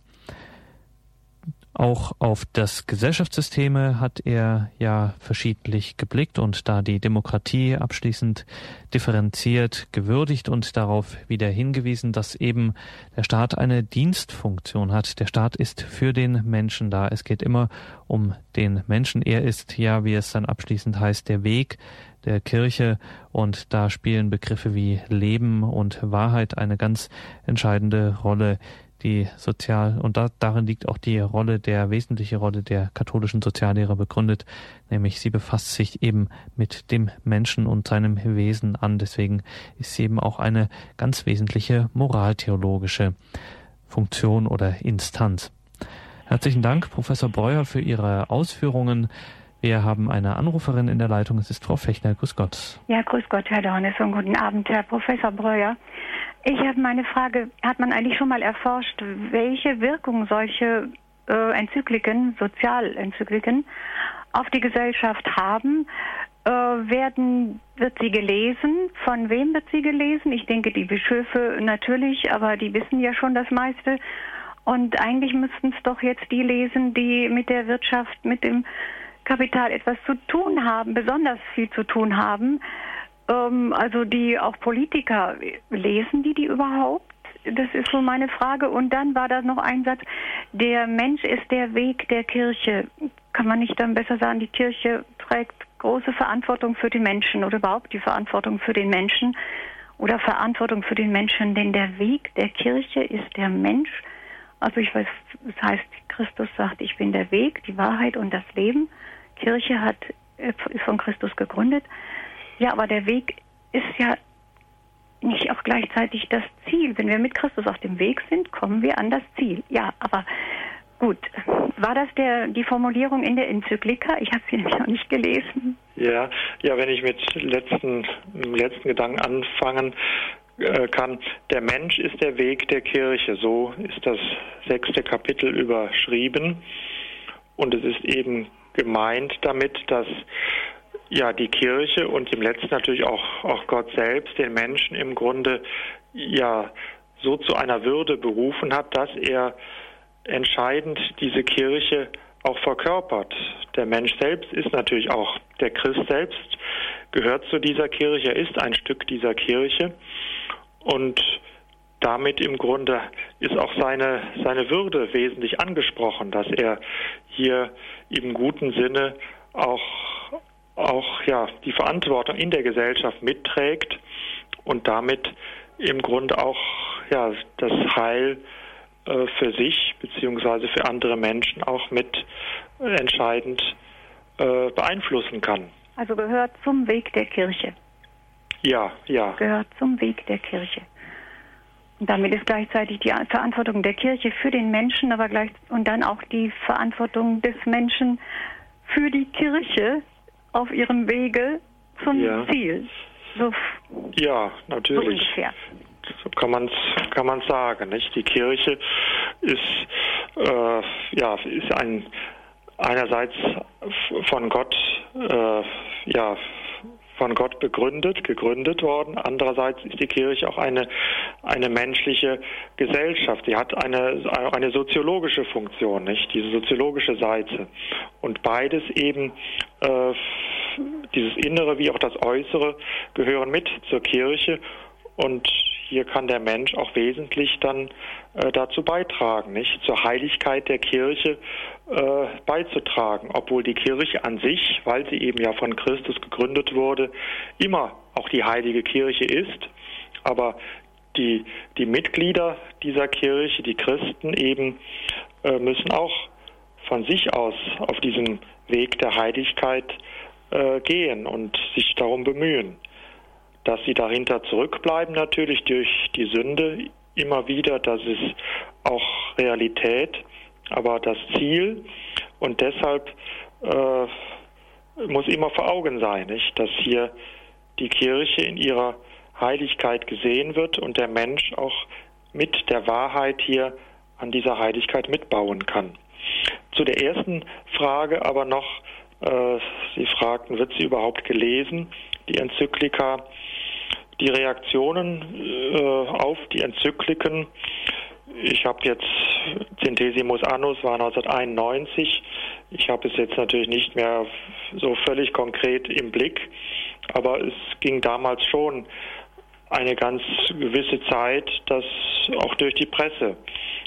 Auch auf das Gesellschaftssysteme hat er ja verschiedentlich geblickt und da die Demokratie abschließend differenziert gewürdigt und darauf wieder hingewiesen, dass eben der Staat eine Dienstfunktion hat. Der Staat ist für den Menschen da. Es geht immer um den Menschen. Er ist ja, wie es dann abschließend heißt, der Weg der Kirche und da spielen Begriffe wie Leben und Wahrheit eine ganz entscheidende Rolle die Sozial- und da, darin liegt auch die Rolle, der wesentliche Rolle der katholischen Soziallehre begründet, nämlich sie befasst sich eben mit dem Menschen und seinem Wesen an. Deswegen ist sie eben auch eine ganz wesentliche moraltheologische Funktion oder Instanz. Herzlichen Dank, Professor Breuer, für Ihre Ausführungen. Wir haben eine Anruferin in der Leitung. Es ist Frau Fechner. Grüß Gott. Ja, grüß Gott, Herr Dornes und guten Abend, Herr Professor Breuer. Ich habe meine Frage, hat man eigentlich schon mal erforscht, welche Wirkung solche äh, Enzykliken, Sozialenzykliken, auf die Gesellschaft haben? Äh, werden, wird sie gelesen? Von wem wird sie gelesen? Ich denke, die Bischöfe natürlich, aber die wissen ja schon das meiste. Und eigentlich müssten es doch jetzt die lesen, die mit der Wirtschaft, mit dem Kapital etwas zu tun haben, besonders viel zu tun haben. Ähm, also die auch Politiker, lesen die die überhaupt? Das ist so meine Frage. Und dann war da noch ein Satz, der Mensch ist der Weg der Kirche. Kann man nicht dann besser sagen, die Kirche trägt große Verantwortung für die Menschen oder überhaupt die Verantwortung für den Menschen oder Verantwortung für den Menschen, denn der Weg der Kirche ist der Mensch. Also ich weiß, das heißt, Christus sagt, ich bin der Weg, die Wahrheit und das Leben. Kirche hat, ist von Christus gegründet. Ja, aber der Weg ist ja nicht auch gleichzeitig das Ziel. Wenn wir mit Christus auf dem Weg sind, kommen wir an das Ziel. Ja, aber gut. War das der, die Formulierung in der Enzyklika? Ich habe sie nämlich noch nicht gelesen. Ja, ja, wenn ich mit letzten, letzten Gedanken anfangen äh, kann. Der Mensch ist der Weg der Kirche. So ist das sechste Kapitel überschrieben. Und es ist eben gemeint damit, dass ja, die Kirche und im letzten natürlich auch, auch Gott selbst den Menschen im Grunde ja so zu einer Würde berufen hat, dass er entscheidend diese Kirche auch verkörpert. Der Mensch selbst ist natürlich auch, der Christ selbst gehört zu dieser Kirche, er ist ein Stück dieser Kirche und damit im Grunde ist auch seine, seine Würde wesentlich angesprochen, dass er hier im guten Sinne auch auch ja die Verantwortung in der Gesellschaft mitträgt und damit im Grunde auch ja das Heil äh, für sich beziehungsweise für andere Menschen auch mit entscheidend äh, beeinflussen kann. Also gehört zum Weg der Kirche. Ja, ja. Gehört zum Weg der Kirche. Und damit ist gleichzeitig die Verantwortung der Kirche für den Menschen, aber gleich und dann auch die Verantwortung des Menschen für die Kirche, auf ihrem Wege zum ja. Ziel. So ja, natürlich. So So kann man es kann man sagen, nicht? Die Kirche ist äh, ja ist ein einerseits von Gott äh, ja von Gott begründet, gegründet worden. Andererseits ist die Kirche auch eine, eine menschliche Gesellschaft. Sie hat eine, eine soziologische Funktion, nicht? Diese soziologische Seite. Und beides eben, äh, dieses Innere wie auch das Äußere, gehören mit zur Kirche. Und hier kann der Mensch auch wesentlich dann äh, dazu beitragen, nicht zur Heiligkeit der Kirche äh, beizutragen, obwohl die Kirche an sich, weil sie eben ja von Christus gegründet wurde, immer auch die heilige Kirche ist, aber die, die Mitglieder dieser Kirche, die Christen eben, äh, müssen auch von sich aus auf diesem Weg der Heiligkeit äh, gehen und sich darum bemühen. dass sie dahinter zurückbleiben natürlich durch die Sünde immer wieder, das ist auch Realität, aber das Ziel und deshalb äh, muss immer vor Augen sein, nicht, dass hier die Kirche in ihrer Heiligkeit gesehen wird und der Mensch auch mit der Wahrheit hier an dieser Heiligkeit mitbauen kann. Zu der ersten Frage aber noch, äh, Sie fragten, wird sie überhaupt gelesen, die Enzyklika? Die Reaktionen äh, auf die Enzykliken, ich habe jetzt Centesimus Annus war 1991. Ich habe es jetzt natürlich nicht mehr so völlig konkret im Blick, aber es ging damals schon eine ganz gewisse Zeit, dass auch durch die Presse.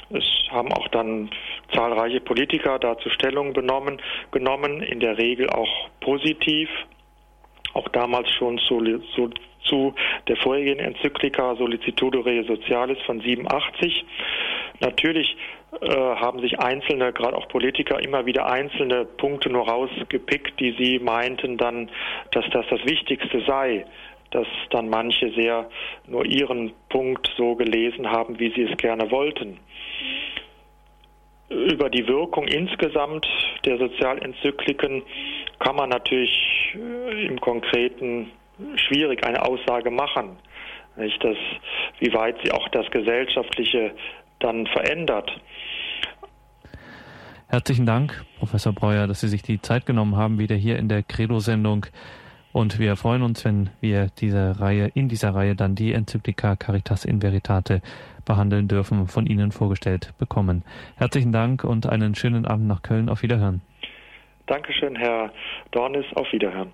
Es haben auch dann zahlreiche Politiker dazu Stellung benommen, genommen, in der Regel auch positiv, auch damals schon zu, zu, zu der vorherigen Enzyklika Solicitudo Rei Socialis von 87. Natürlich äh, haben sich einzelne, gerade auch Politiker, immer wieder einzelne Punkte nur rausgepickt, die sie meinten dann, dass das das Wichtigste sei dass dann manche sehr nur ihren Punkt so gelesen haben, wie sie es gerne wollten. Über die Wirkung insgesamt der Sozialenzykliken kann man natürlich äh, im Konkreten schwierig eine Aussage machen. Nicht, dass, wie weit sie auch das Gesellschaftliche dann verändert. Herzlichen Dank, Professor Breuer, dass Sie sich die Zeit genommen haben, wieder hier in der Credo-Sendung und wir freuen uns, wenn wir diese Reihe, in dieser Reihe dann die Enzyklika Caritas in Veritate behandeln dürfen, von Ihnen vorgestellt bekommen. Herzlichen Dank und einen schönen Abend nach Köln. Auf Wiederhören. Dankeschön, Herr Dornis. Auf Wiederhören.